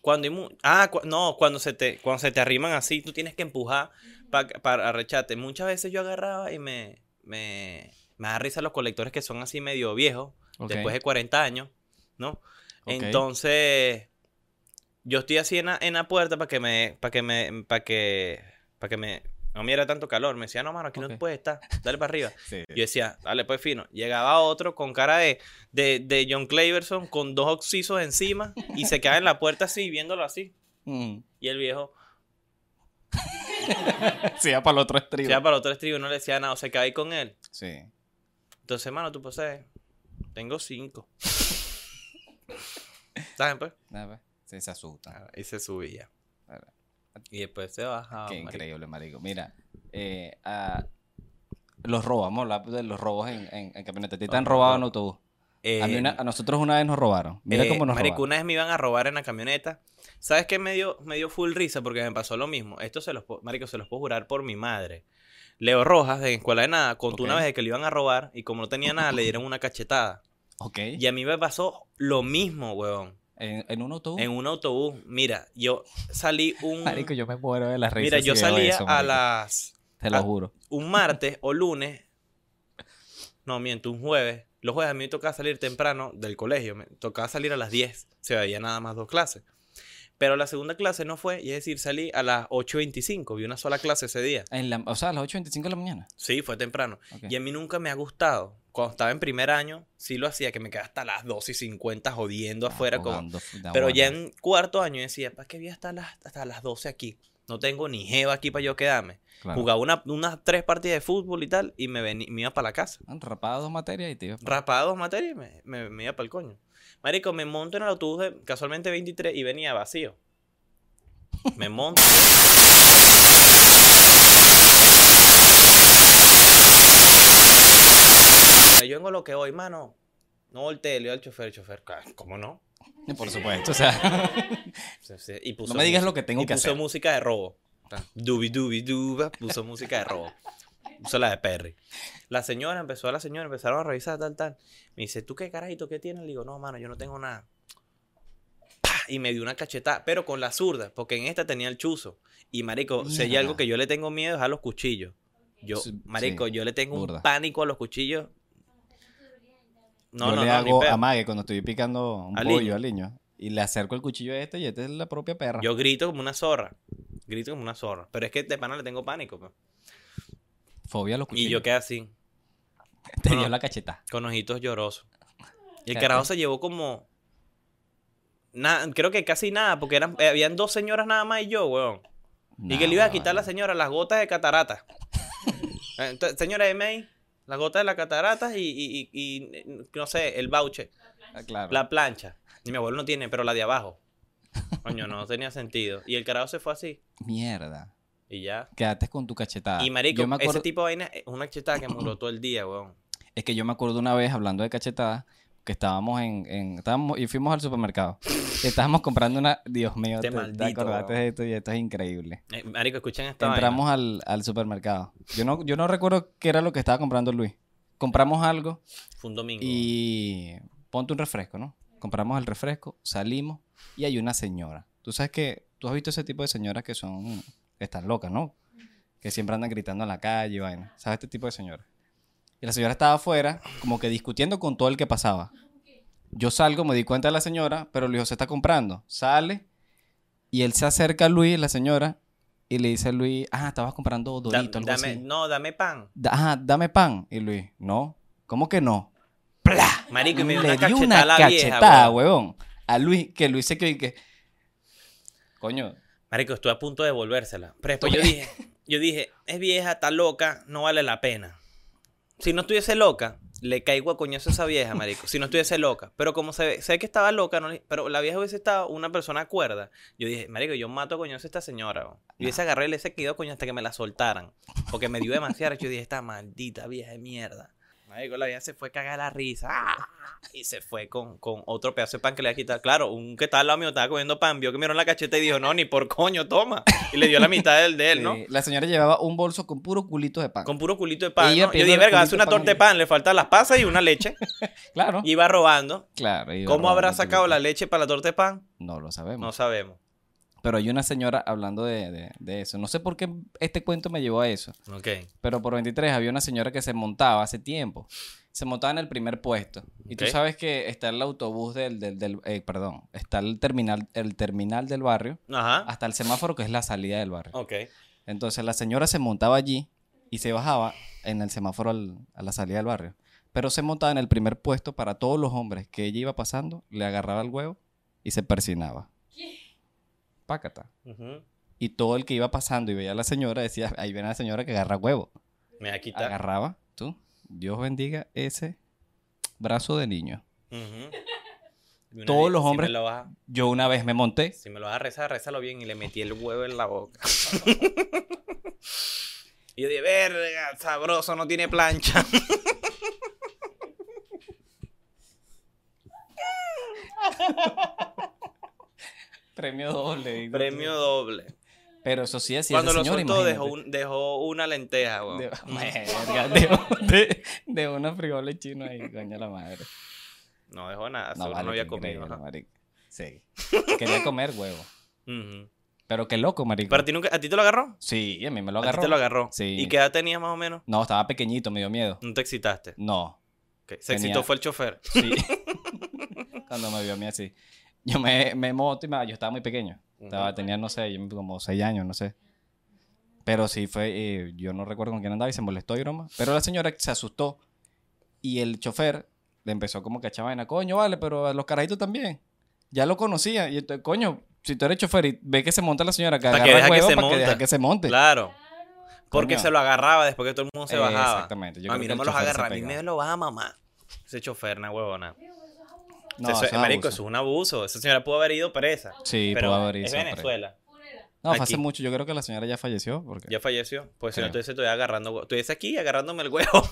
Cuando hay mu- ah, cu- no, cuando se te cuando se te arriman así, tú tienes que empujar pa- para arrecharte. Muchas veces yo agarraba y me me me da risa los colectores que son así medio viejos, después de 40 años, ¿no? Entonces yo estoy así en la, en la puerta para que me para que me para que para que me no me diera tanto calor. Me decía, "No, mano, aquí no puede estar. Dale para arriba." Sí. Yo decía, dale pues fino. Llegaba otro con cara de, de, de John Claverson con dos oxisos encima y se queda en la puerta así, viéndolo así. Mm. Y el viejo, Sí, va para el otro estribo. se iba para el otro estribo y no le decía nada, o se ahí con él. Sí. Entonces, hermano, tú posees. Tengo cinco. ¿Saben pues? Nada, pues. Sí, se asusta. Y se subía. Y después se bajaba. Qué marico. increíble, marico. Mira, eh, los de los robos en, en, en camioneta. ¿Te, han robado en autobús? Eh, a, mí una- a nosotros una vez nos robaron. Mira eh, cómo nos marico, robaron. una vez me iban a robar en la camioneta. ¿Sabes qué me dio, me dio full risa? Porque me pasó lo mismo. Esto se los, marico, se los puedo jurar por mi madre. Leo Rojas, de Escuela de Nada, contó una vez de que le iban a robar y como no tenía nada, le dieron una cachetada. Ok. Y a mí me pasó lo mismo, weón. En, en un autobús. En un autobús. Mira, yo salí un... Marico, yo me muero de la risa. mira, yo salía eso, a las... Te lo a- juro. un martes o lunes. No, miento, un jueves. Los jueves a mí me tocaba salir temprano del colegio. Me tocaba salir a las 10. Se veía nada más dos clases. Pero la segunda clase no fue, y es decir, salí a las 8.25. Vi una sola clase ese día. En la, o sea, a las 8.25 de la mañana. Sí, fue temprano. Y a mí nunca me ha gustado. Cuando estaba en primer año, sí lo hacía, que me quedaba hasta las 2 y 50 jodiendo Ah, afuera. Como... jugando Pero ya en cuarto año decía, ¿para qué voy hasta las, hasta las 12 aquí? No tengo ni jeva aquí para yo quedarme. Claro. Jugaba una- unas tres partidas de fútbol y tal, y me, me iba para la casa. Rapaba dos materias y te ibas pa- Rapaba dos materias y me, me, me iba para el coño. Marico, me monto en el autobús de casualmente 23 y venía vacío. Me monto. Yo vengo lo que voy, mano. No volteé, le al chofer, el chofer, "Ah, ¿cómo no? Por supuesto, o sea. Y puso No me digas lo que tengo y que puso hacer. música de robo. Dubi dubi duba, puso música de robo. Puso la de Perry. La señora empezó, la señora empezaron a revisar tal, tal. Me dice, ¿tú qué carajito qué tienes? Le digo, no, mano, yo no tengo nada. ¡Pah! Y me dio una cachetada, pero con la zurda, porque en esta tenía el chuzo. Y marico, si hay algo que yo le tengo miedo es a los cuchillos. Yo, marico, sí, yo le tengo burda. un pánico a los cuchillos. No, yo no, le no, hago amague cuando estoy picando un Aliño. pollo, aliño. Y le acerco el cuchillo a este y este es la propia perra. Yo grito como una zorra. Grito como una zorra. Pero es que de pana le tengo pánico. pues. Fobia a los cuchillos. Y yo quedé así, Te No. dio la cacheta. con ojitos llorosos. Y el carajo se llevó como. Nada, creo que casi nada, porque eran, eh, habían dos señoras nada más y yo, weón. y que le iba a quitar a la señora las gotas de catarata. Eh, Entonces, señora M, las gotas de la catarata y, y- y- y, no sé, el voucher, Ah, claro. la plancha. Y mi abuelo no tiene, pero la de abajo. Coño, no tenía sentido. Y el carajo se fue así. Mierda. Y ya. Quédate con tu cachetada. Y marico, me acuerdo- ese tipo de vaina es una chetada que murió todo el día, weón. Es que yo me acuerdo una vez hablando de cachetada que estábamos en, en- estábamos y fuimos al supermercado. estábamos comprando una, Dios mío, Este te, te maldito, acordaste weón. de esto y esto es increíble. Eh, marico, escuchen esta Entramos al, al supermercado. Yo no, yo no recuerdo qué era lo que estaba comprando Luis. Compramos algo. Fue un domingo. y ponte un refresco, ¿no? Compramos el refresco, salimos y hay una señora. Tú sabes que tú has visto ese tipo de señoras que son, que están locas, ¿no? Que siempre andan gritando en la calle y vaina. ¿Sabes este tipo de señora? Y la señora estaba afuera, como que discutiendo con todo el que pasaba. Yo salgo, me di cuenta de la señora, pero Luis José está comprando. Sale y él se acerca a Luis, la señora, y le dice a Luis, ah, estabas comprando Da- Dorito, algo dame, así. no, dame pan. Da- Ajá, dame pan. Y Luis, no. ¿Cómo que no? Marico, y me dio le una cachetada una a la cachetada, vieja, weón. huevón. A Luis, que Luis se quedó y que. Coño, Marico, estuve a punto de devolvérsela. Pero después yo dije, yo dije, es vieja, está loca, no vale la pena. Si no estuviese loca, le caigo a coñazo a esa vieja, marico. Si no estuviese loca. Pero como ve, sé que estaba loca, no pero la vieja hubiese estado una persona cuerda. Yo dije, marico, yo mato a coñazo a esta señora. weón. Y ese agarré y le ese quedó coño hasta que me la soltaran. Porque me dio demasiado. Yo dije, esta maldita vieja de mierda. Marico, la vieja se fue a cagar la risa. ¡Ah! Y se fue con, con otro pedazo de pan que le iba a quitar. Claro, un que estaba al lado mío estaba comiendo pan, vio que me dieron la cacheta y dijo, no, ni por coño, toma. Y le dio la mitad del de él, ¿no? la señora llevaba un bolso con puro culito de pan. Con puro culito de pan. ¿no? Yo dije, verga, hace una pan torta de y- pan, le faltan las pasas y una leche. Claro. Iba robando. claro. iba ¿Cómo habrá sacado la leche para la torta de pan? No lo sabemos. No sabemos. Pero hay una señora hablando de, de- de eso. No sé por qué este cuento me llevó a eso. Ok. Pero por 23 había una señora que se montaba hace tiempo. Se montaba en el primer puesto. Y tú sabes que está el autobús del, del, del- eh, perdón, está el terminal, el terminal del barrio Ajá. hasta el semáforo que es la salida del barrio. Ok. Entonces la señora se montaba allí y se bajaba en el semáforo al- a la salida del barrio. Pero se montaba en el primer puesto para todos los hombres que ella iba pasando, le agarraba el huevo y se persinaba. Pácata. Y todo el que iba pasando y veía a la señora decía, ahí viene la señora que agarra huevo. Me va a quitar. Agarraba, tú. Dios bendiga ese brazo de niño. Todos vez, los hombres- lo a- Yo una vez me monté. Si me lo vas a rezar, rézalo bien y le metí el huevo en la boca. y yo dije, verga, sabroso, no tiene plancha. Premio doble. Premio doble. Pero eso sí, así Cuando lo señora, soltó, dejó, un- dejó una lenteja, weón. De, Mm. Verga, de, de, de unos frijoles chinos ahí, coño la madre. No dejó nada, No, vale, no había comido. Sí. Quería comer huevo. Pero qué loco, marico. ¿Pero a ti, nunca, a ti te lo agarró? Sí, a mí me lo A ti agarró. te lo agarró. Sí. ¿Y qué edad tenías más o menos? No, estaba pequeñito, me dio miedo. No te excitaste. No, Ok, Se Tenía- excitó fue el chofer. sí. Cuando me vio a mí así. Yo me, me moto y me, yo estaba muy pequeño. Estaba, tenía, no sé, yo como seis años, no sé. Pero sí fue, eh, yo no recuerdo con quién andaba y se molestó y broma. Pero la señora se asustó y el chofer le empezó como que a vaina. Coño, vale, pero a los carajitos también. Ya lo conocía. Y entonces, coño, si tú eres chofer y ve que se monta la señora, que deja que se para que deja que se monte. Claro. Porque Coño. se lo agarraba después que todo el mundo se Eh, bajaba. exactamente. Yo a creo mí que no me los agarra, a mí me lo va a mamar. Ese chofer, una huevona. No, eso, eso es marico, abuso. eso es un abuso. Esa señora pudo haber ido presa. Sí, pero pudo haber es ido presa. Venezuela. No, fue hace mucho. Yo creo que la señora ya falleció. Porque... Ya falleció. Pues si no, entonces estoy agarrando. Estuviese aquí agarrándome el huevo.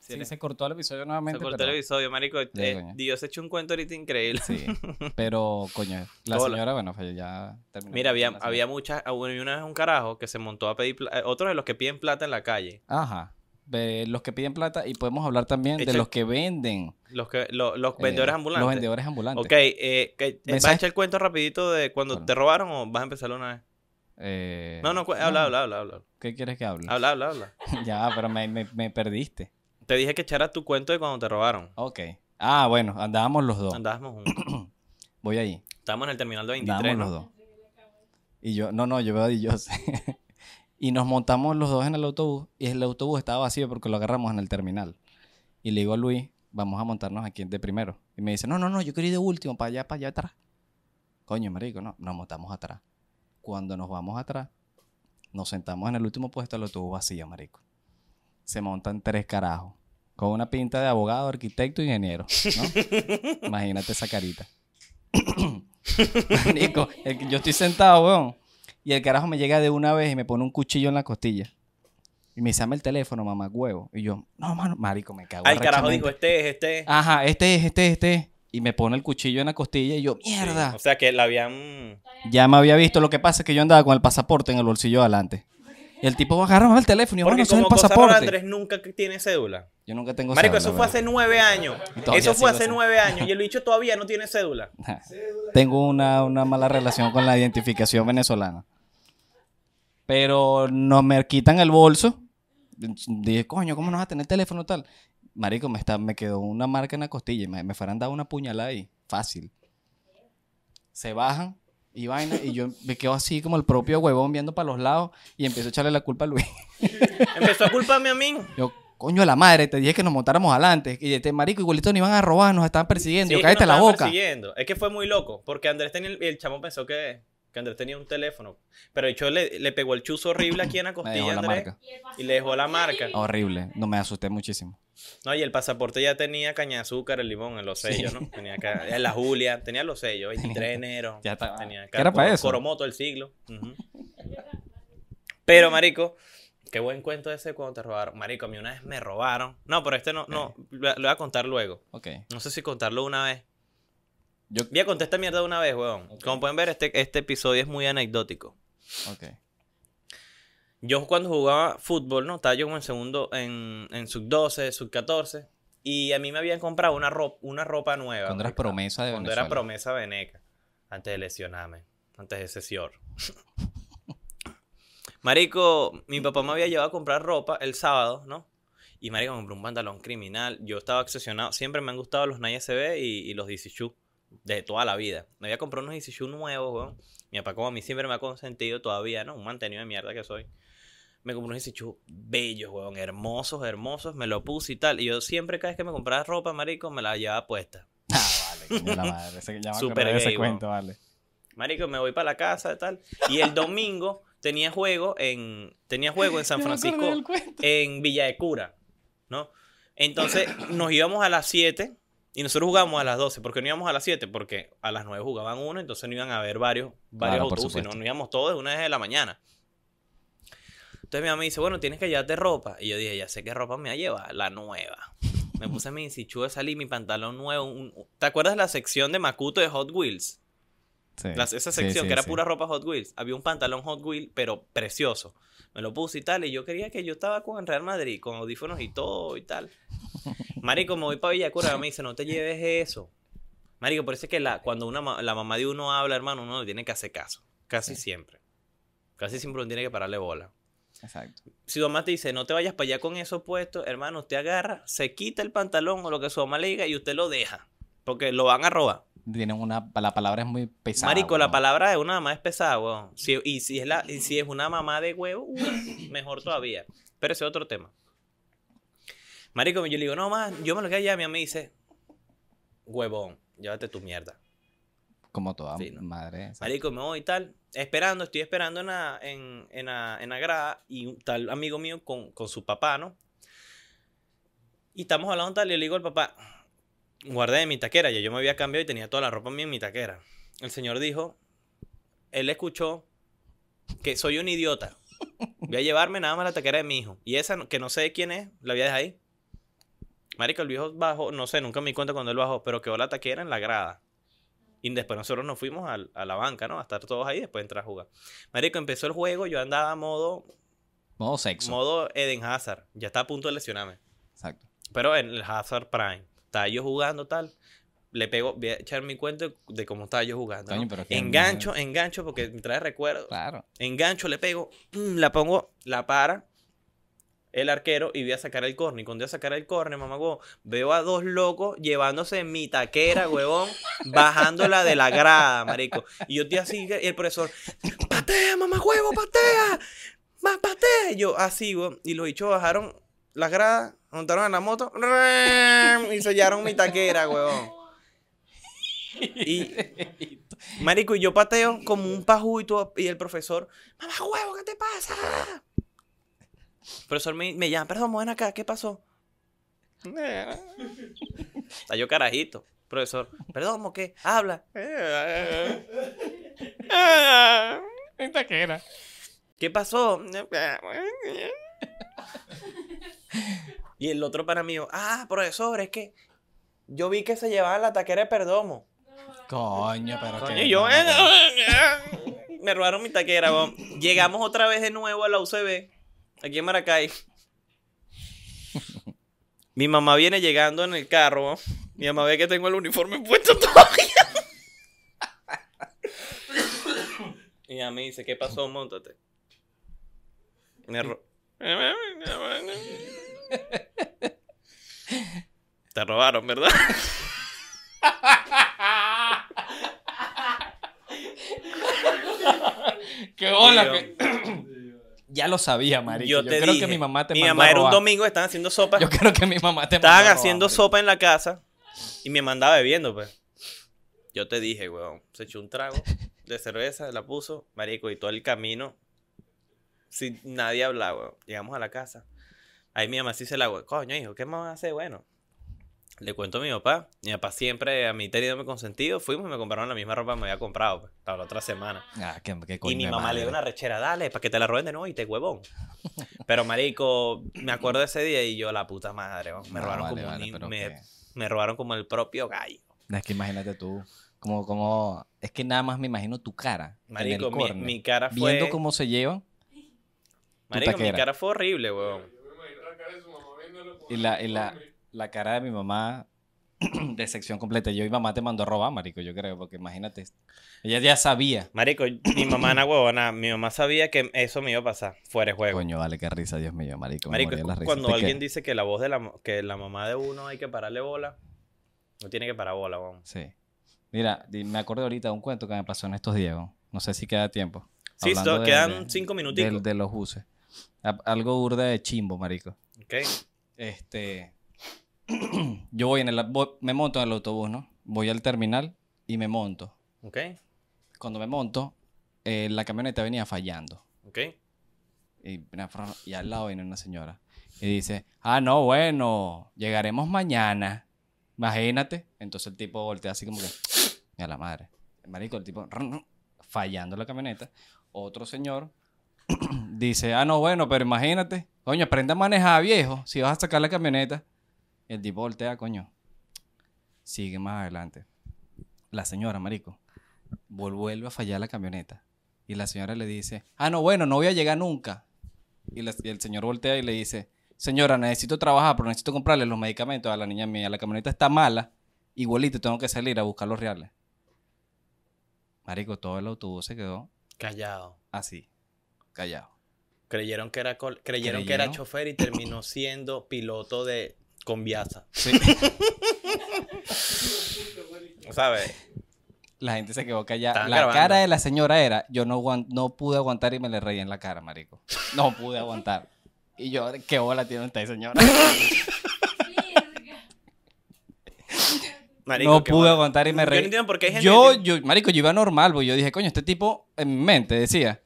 Sí, se cortó el episodio Se nuevamente. cortó pero... el episodio, marico. Eh, coño. Dios echó un cuento ahorita increíble. Sí, pero coño, la Hola. señora, bueno, falleció, ya terminó. Mira, había, había muchas. Una vez un carajo que se montó a pedir. eh, Otro de los que piden plata en la calle. Ajá. De los que piden plata y podemos hablar también de los que venden. Los, que, lo- los eh, vendedores ambulantes. Los vendedores ambulantes. Ok, eh, que- eh, ¿vas a echar el cuento rapidito de cuando Bueno. te robaron o vas a empezarlo una vez? Eh, No, no, habla, habla, habla, habla. ¿Qué quieres que hable? Habla, habla, habla. ya, pero me, me, me perdiste. Te dije que echara tu cuento de cuando te robaron. Ok. Ah, bueno, andábamos los dos. Andábamos juntos. Voy ahí. Estábamos en el terminal de 23, Andábamos ¿no? los dos. Y yo, no, no, yo veo a yo sé. y nos montamos los dos en el autobús y el autobús estaba vacío porque lo agarramos en el terminal. Y le digo a Luis, vamos a montarnos aquí de primero. Y me dice, no, no, no, yo quiero ir de último, para allá, para allá atrás. Coño, marico, no, nos montamos atrás. Cuando nos vamos atrás, nos sentamos en el último puesto del autobús vacío, marico. Se montan tres carajos. Con una pinta de abogado, arquitecto, ingeniero. ¿no? Imagínate esa carita. Marico, el yo estoy sentado, weón. Y el carajo me llega de una vez y me pone un cuchillo en la costilla. Y me dame el teléfono, mamá, huevo. Y yo, no, mano, marico, me cago Ah, el carajo dijo, este es, este es. Ajá, este es, este es, este es. Y me pone el cuchillo en la costilla y yo, Sí, mierda. O sea que la habían... Ya me había visto. Lo que pasa es que yo andaba con el pasaporte en el bolsillo de adelante. Y el tipo agarra el teléfono y yo, bueno, es el como cosa pasaporte. Andrés nunca tiene cédula. Yo nunca tengo Marico, cédula, eso fue hace nueve años. Eso fue hace nueve años. Y el bicho todavía no tiene cédula. Tengo una, una mala relación con la identificación venezolana. Pero no me quitan el bolso. Dije, coño, ¿cómo no vas a tener teléfono tal? Marico, me, está, me quedó una marca en la costilla y me, me fueran dado una puñalada ahí. Fácil. Se bajan y vaina y yo me quedo así como el propio huevón viendo para los lados y empiezo a echarle la culpa a Luis. Empezó a culparme a mí. Yo, coño de la madre, te dije que nos montáramos adelante. Y este marico, igualito nos iban a robar, nos estaban persiguiendo. Sí, yo, cállate nos la boca. persiguiendo. Es que fue muy loco. Porque Andrés tenía... El, el chamo pensó que, que Andrés tenía un teléfono. Pero el hecho le, le pegó el chuzo horrible aquí en la dejó costilla la Andrés. marca. Y le dejó la marca. Horrible. No me asusté muchísimo. No, y el pasaporte ya tenía caña de azúcar, el limón, en los sellos, ¿no? Tenía ca- en la Julia, tenía los sellos, 23 de enero. Ya estaba. Tenía ¿Qué era para eso? Coromoto del siglo. Ujú. Pero, marico, qué buen cuento ese cuando te robaron. Marico, a mí una vez me robaron. No, pero este no, no, lo, lo voy a contar luego. Ok. No sé si contarlo una vez. Yo, Voy a contar esta mierda una vez, weón. Como pueden ver, este, este episodio es muy anecdótico. ok. Yo cuando jugaba fútbol, ¿no? Estaba yo como en segundo, en, en sub 12, sub 14. Y a mí me habían comprado una ropa, una ropa nueva. Cuando eras promesa de Cuando Venezuela. era promesa veneca. Antes de lesionarme. Antes de señor. Marico, mi papá me había llevado a comprar ropa el sábado, ¿no? Y Marico me compró un pantalón criminal. Yo estaba obsesionado. Siempre me han gustado los Nike SB y, y los DC Shoe. De toda la vida. Me había comprado unos Shoe nuevos, weón. Mi papá, como a mí siempre me ha consentido todavía, ¿no? Un mantenido de mierda que soy. Me compré unos Shoe bellos, weón. Hermosos, hermosos. Me lo puse y tal. Y yo siempre, cada vez que me compraba ropa, Marico, me la llevaba puesta. Ah, vale, coño la madre. Ese, ya gay, weón. cuento, vale. Marico, me voy para la casa y tal. Y el domingo tenía juego en tenía juego en San Francisco en Villa de Cura, ¿no? Entonces nos íbamos a las 7 y nosotros jugábamos a las 12. ¿Por qué no íbamos a las 7? Porque a las 9 jugaban uno, entonces no iban a haber varios, varios Claro, autobuses, no, íbamos todos de una vez de la mañana. Entonces mi mamá me dice, bueno, tienes que llevarte ropa. Y yo dije, ya sé qué ropa me va a llevar, la nueva. Me puse mi de salir, mi pantalón nuevo. un- ¿Te acuerdas de la sección de Makuto de Hot Wheels? Sí. Esa sección sí, que era pura ropa Hot Wheels. Había un pantalón Hot Wheels, pero precioso. Me lo puse y tal. Y yo quería que yo estaba con el Real Madrid, con audífonos y todo y tal. Marico, me voy para Villacura. Me dice, no te lleves eso. Marico, parece que la, cuando una, la mamá de uno habla, hermano, uno le tiene que hacer caso. Casi Sí. siempre. Casi siempre uno tiene que pararle bola. Exacto. Si tu mamá te dice, no te vayas para allá con eso puesto, hermano, usted agarra, se quita el pantalón o lo que su mamá le diga y usted lo deja. Porque lo van a robar. Tienen una, la palabra es muy pesada. Marico, la palabra de una mamá es pesada, weón. Si- y, si es la, y si es una mamá de huevo, mejor todavía. Pero ese es otro tema. Marico, yo le digo, no, más, yo me lo quedo allá. Mi mamá me dice, huevón, llévate tu mierda. Como toda Sí, ¿no? madre. Marico, me voy y tal. Esperando, estoy esperando en la, en, en la, en la grada y un tal amigo mío con, con su papá, ¿no? Y estamos hablando tal y le digo al papá, guardé mi taquera, ya yo me había cambiado y tenía toda la ropa mía en mi taquera. El señor dijo, él escuchó que soy un idiota. Voy a llevarme nada más la taquera de mi hijo. Y esa, que no sé quién es, la voy a dejar ahí. Marico, el viejo bajó, no sé, nunca me di cuenta cuando él bajó, pero quedó la taquera en la grada. Y después nosotros nos fuimos a, la banca, ¿no? A estar todos ahí, después entrar a jugar. Marico, empezó el juego, yo andaba modo, Modo sexo. modo Eden Hazard. Ya estaba a punto de lesionarme. Exacto. Pero en el Hazard Prime. Estaba yo jugando tal. Le pego, voy a echar mi cuento de cómo estaba yo jugando. Engancho, engancho, porque me trae recuerdo. Claro. Engancho, le pego, la pongo, la para. el arquero y voy a sacar el córner. Y cuando voy a sacar el córner, mamá, huevón, veo a dos locos llevándose mi taquera, huevón, bajándola de la grada, marico. Y yo estoy así, y el profesor, patea, mamá, huevo, patea, más patea. Y yo así, huevón. Y los bichos bajaron las gradas, montaron en la moto y sellaron mi taquera, huevón. Y, marico, y yo pateo como un pajú y, todo, y el profesor, mamá huevo, ¿qué te pasa? El profesor me, me llama, perdón, ven acá, ¿qué pasó? Está yo carajito. Profesor, perdón, ¿o qué? Habla. ¿Esta qué era? ¿Qué pasó? Y el otro para mí, ah, profesor, es que yo vi que se llevaban la taquera de perdomo. Coño, pero Coño, yo, mamá, eh, me robaron mi taquera. Llegamos otra vez de nuevo a la UCB, aquí en Maracay. Mi mamá viene llegando en el carro. Mi mamá ve que tengo el uniforme puesto todavía. Y ella me dice, ¿qué pasó? Móntate. Me ro- Te robaron, ¿verdad? ¡Qué que- ya lo sabía, marico. Yo, Yo te creo dije, que mi mamá te mi mandó mamá a era un robar. domingo, estaban haciendo sopa. Yo creo que mi mamá te Estaban mandó a robar, haciendo marico. sopa en la casa y mi mamá andaba bebiendo, pues. Yo te dije, weón. Se echó un trago de cerveza, la puso, marico, y todo el camino, sin nadie hablaba, weón. Llegamos a la casa. Ahí mi mamá sí se la. Coño, hijo, ¿qué más hace? Bueno. Le cuento a mi papá. Mi papá siempre, a mí teniéndome consentido, fuimos y me compraron la misma ropa que me había comprado, pues, para la otra semana. Ah, qué, qué Y coño mi mamá le dio una rechera, dale, para que te la roben de nuevo y te huevón. Pero marico, me acuerdo de ese día y yo, la puta madre, me No, robaron vale, como vale, un- me, me robaron como el propio gallo. Es que imagínate tú. Como, como... Es que nada más me imagino tu cara. en Marico, el mi, cara fue. Viendo cómo se llevan. marico, mi cara fue horrible, weón. Y la, y la, la cara de mi mamá de sección completa. Yo y mamá te mandó a robar, marico, yo creo, porque imagínate. Ella ya sabía. Marico, mi mamá na huevona, mi mamá sabía que eso me iba a pasar fuera de juego. Coño, vale, qué risa, Dios mío, marico. Marico, de la cuando alguien dice que la voz de la, que la mamá de uno hay que pararle bola, no tiene que parar bola, weón. Sí. Mira, me acordé ahorita de un cuento que me pasó en estos días. ¿no? No sé si queda tiempo. Sí, so- de- quedan de- cinco de, minuticos. de los buses. A- Algo burda de chimbo, marico. Ok, Este. yo voy en el. voy- me monto en el autobús, ¿no? Voy al terminal y me monto. ok, Cuando me monto, eh, la camioneta venía fallando. ok. Y, y al lado viene una señora. Y dice, ah, no, bueno, llegaremos mañana. Imagínate. Entonces el tipo voltea así como que, a la madre. Marico, el tipo fallando la camioneta. Otro señor dice, ah, no, bueno, pero imagínate. Coño, aprende a manejar, viejo, si vas a sacar la camioneta. El tipo voltea, coño. Sigue más adelante. La señora, marico, vuelve a fallar la camioneta. Y la señora le dice, ah, no, bueno, no voy a llegar nunca. Y, la- y el señor voltea y le dice, señora, necesito trabajar, pero necesito comprarle los medicamentos a la niña mía. La camioneta está mala, igualito tengo que salir a buscar los reales. Marico, todo el autobús se quedó Callado. así, callado. Creyeron que era creyeron que era chofer y terminó siendo piloto de Conviasa. Sí. ¿Sabes? La gente se quedó callada. La grabando. cara de la señora era, yo no, no pude aguantar y me le reí en la cara, marico. No pude aguantar. Y yo, ¿qué bola tiene esta señora? Marico, no pude aguantar y me Yo reí. no entiendo por qué hay gente Yo, que- yo, marico, yo iba normal, porque yo dije, coño, este tipo, en mi mente decía,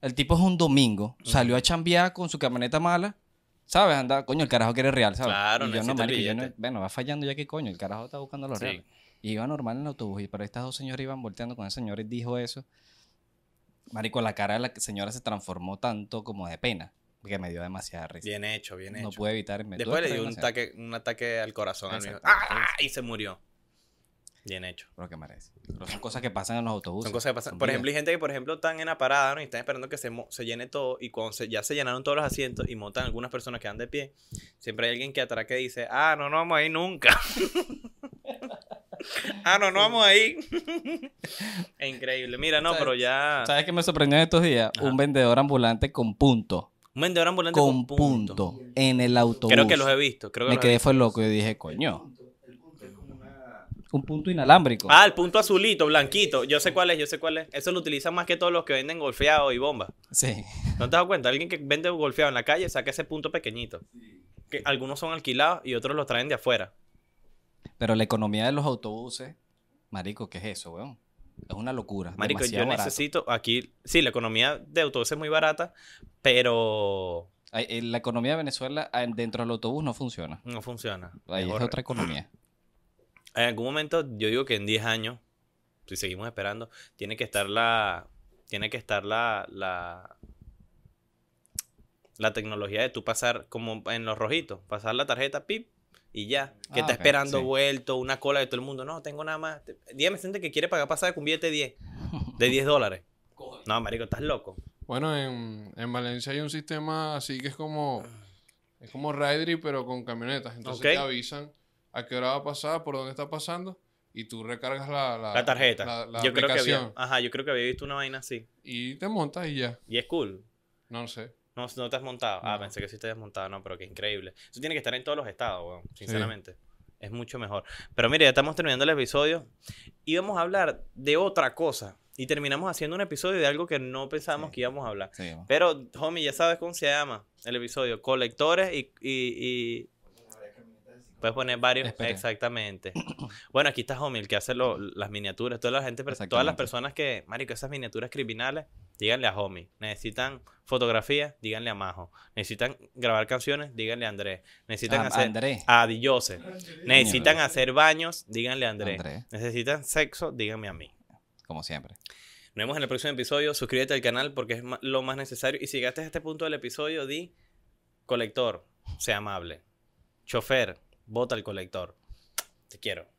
el tipo es un domingo, salió a chambear con su camioneta mala, ¿sabes? Anda, coño, el carajo quiere real, ¿sabes? Claro, y yo no, marico, yo no- bueno, va fallando ya que coño, el carajo está buscando los Sí. reales. Y iba normal en el autobús, y pero estas dos señoras iban volteando con ese señor y dijo eso. Marico, la cara de la señora se transformó tanto como de pena, que me dio demasiada risa. Bien hecho, bien no hecho. pude evitar. Me Después le dio un ataque, un ataque al corazón al mismo-. ¡Ah! Y se murió. Bien hecho. Lo que merece. Pero son cosas que pasan en los autobuses. Son cosas que pasan. Son Por ejemplo, hay gente que, por ejemplo, están en la parada, ¿no? Y están esperando que se, se llene todo. Y cuando se- ya se llenaron todos los asientos y montan algunas personas que van de pie, siempre hay alguien que atrás que dice, ah, no, no vamos a ir nunca. ah, no, no vamos a ir. es increíble. Mira, no, ¿Sabes? pero ya... ¿Sabes qué me sorprendió en estos días? Ajá. Un vendedor ambulante con punto. Un vendedor ambulante con punto en el autobús. Creo que los he visto. Creo que Me quedé visto. fue loco y dije, coño. Un punto inalámbrico. Ah, el punto azulito, blanquito. Yo sé cuál es, yo sé cuál es. Eso lo utilizan más que todos los que venden golfeado y bombas. Sí. ¿No te das cuenta? Alguien que vende golfeado en la calle saca ese punto pequeñito. Que algunos son alquilados y otros los traen de afuera. Pero la economía de los autobuses, marico, ¿qué es eso, weón? Es una locura. Marico, yo barato. necesito aquí. Sí, la economía de autobús es muy barata, pero eh, La economía de Venezuela ah, dentro del autobús no funciona. no funciona. Ahí es otra economía. En algún momento, yo digo que en 10 años, si seguimos esperando, tiene que estar la. Tiene que estar la. La, la tecnología de tú pasar como en los rojitos, pasar la tarjeta, pip, y ya. Que Ah, está esperando sí. vuelto, una cola de todo el mundo. No, tengo nada más. Dígame gente que quiere pagar pasaje con billete de 10. De 10 dólares. No, marico, estás loco. Bueno, en, en Valencia hay un sistema así que es como es como Ridery pero con camionetas. Entonces te avisan a qué hora va a pasar, por dónde está pasando y tú recargas la, la, La tarjeta. la- la yo creo que había. Ajá, yo creo que había visto una vaina así. y te montas y ya. Y es cool. No sé. No, no te has montado. Ah, No. pensé que sí te has montado. No, pero qué increíble. Eso tiene que estar en todos los estados, weón. Sinceramente. Es mucho mejor. Pero mire, ya estamos terminando el episodio. Y vamos a hablar de otra cosa. Y terminamos haciendo un episodio de algo que no pensábamos Sí. que íbamos a hablar. Sí. Pero, homie, ya sabes cómo se llama el episodio. Colectores y... y, y- Puedes poner varios. Exactamente. bueno, aquí está Homie, el que hace lo- las miniaturas. Toda la gente, todas las personas que, marico, esas miniaturas criminales, díganle a Homie. Necesitan fotografía, díganle a Majo. Necesitan grabar canciones, díganle a Andrés. Necesitan hacer Andrés. a Di Jose. Necesitan hacer baños, díganle a Andrés. Necesitan sexo, díganme a mí. Como siempre. Nos vemos en el próximo episodio. Suscríbete al canal porque es lo más necesario. Y si llegaste a este punto del episodio, di colector, sea amable. Chofer, bota el colector. Te quiero.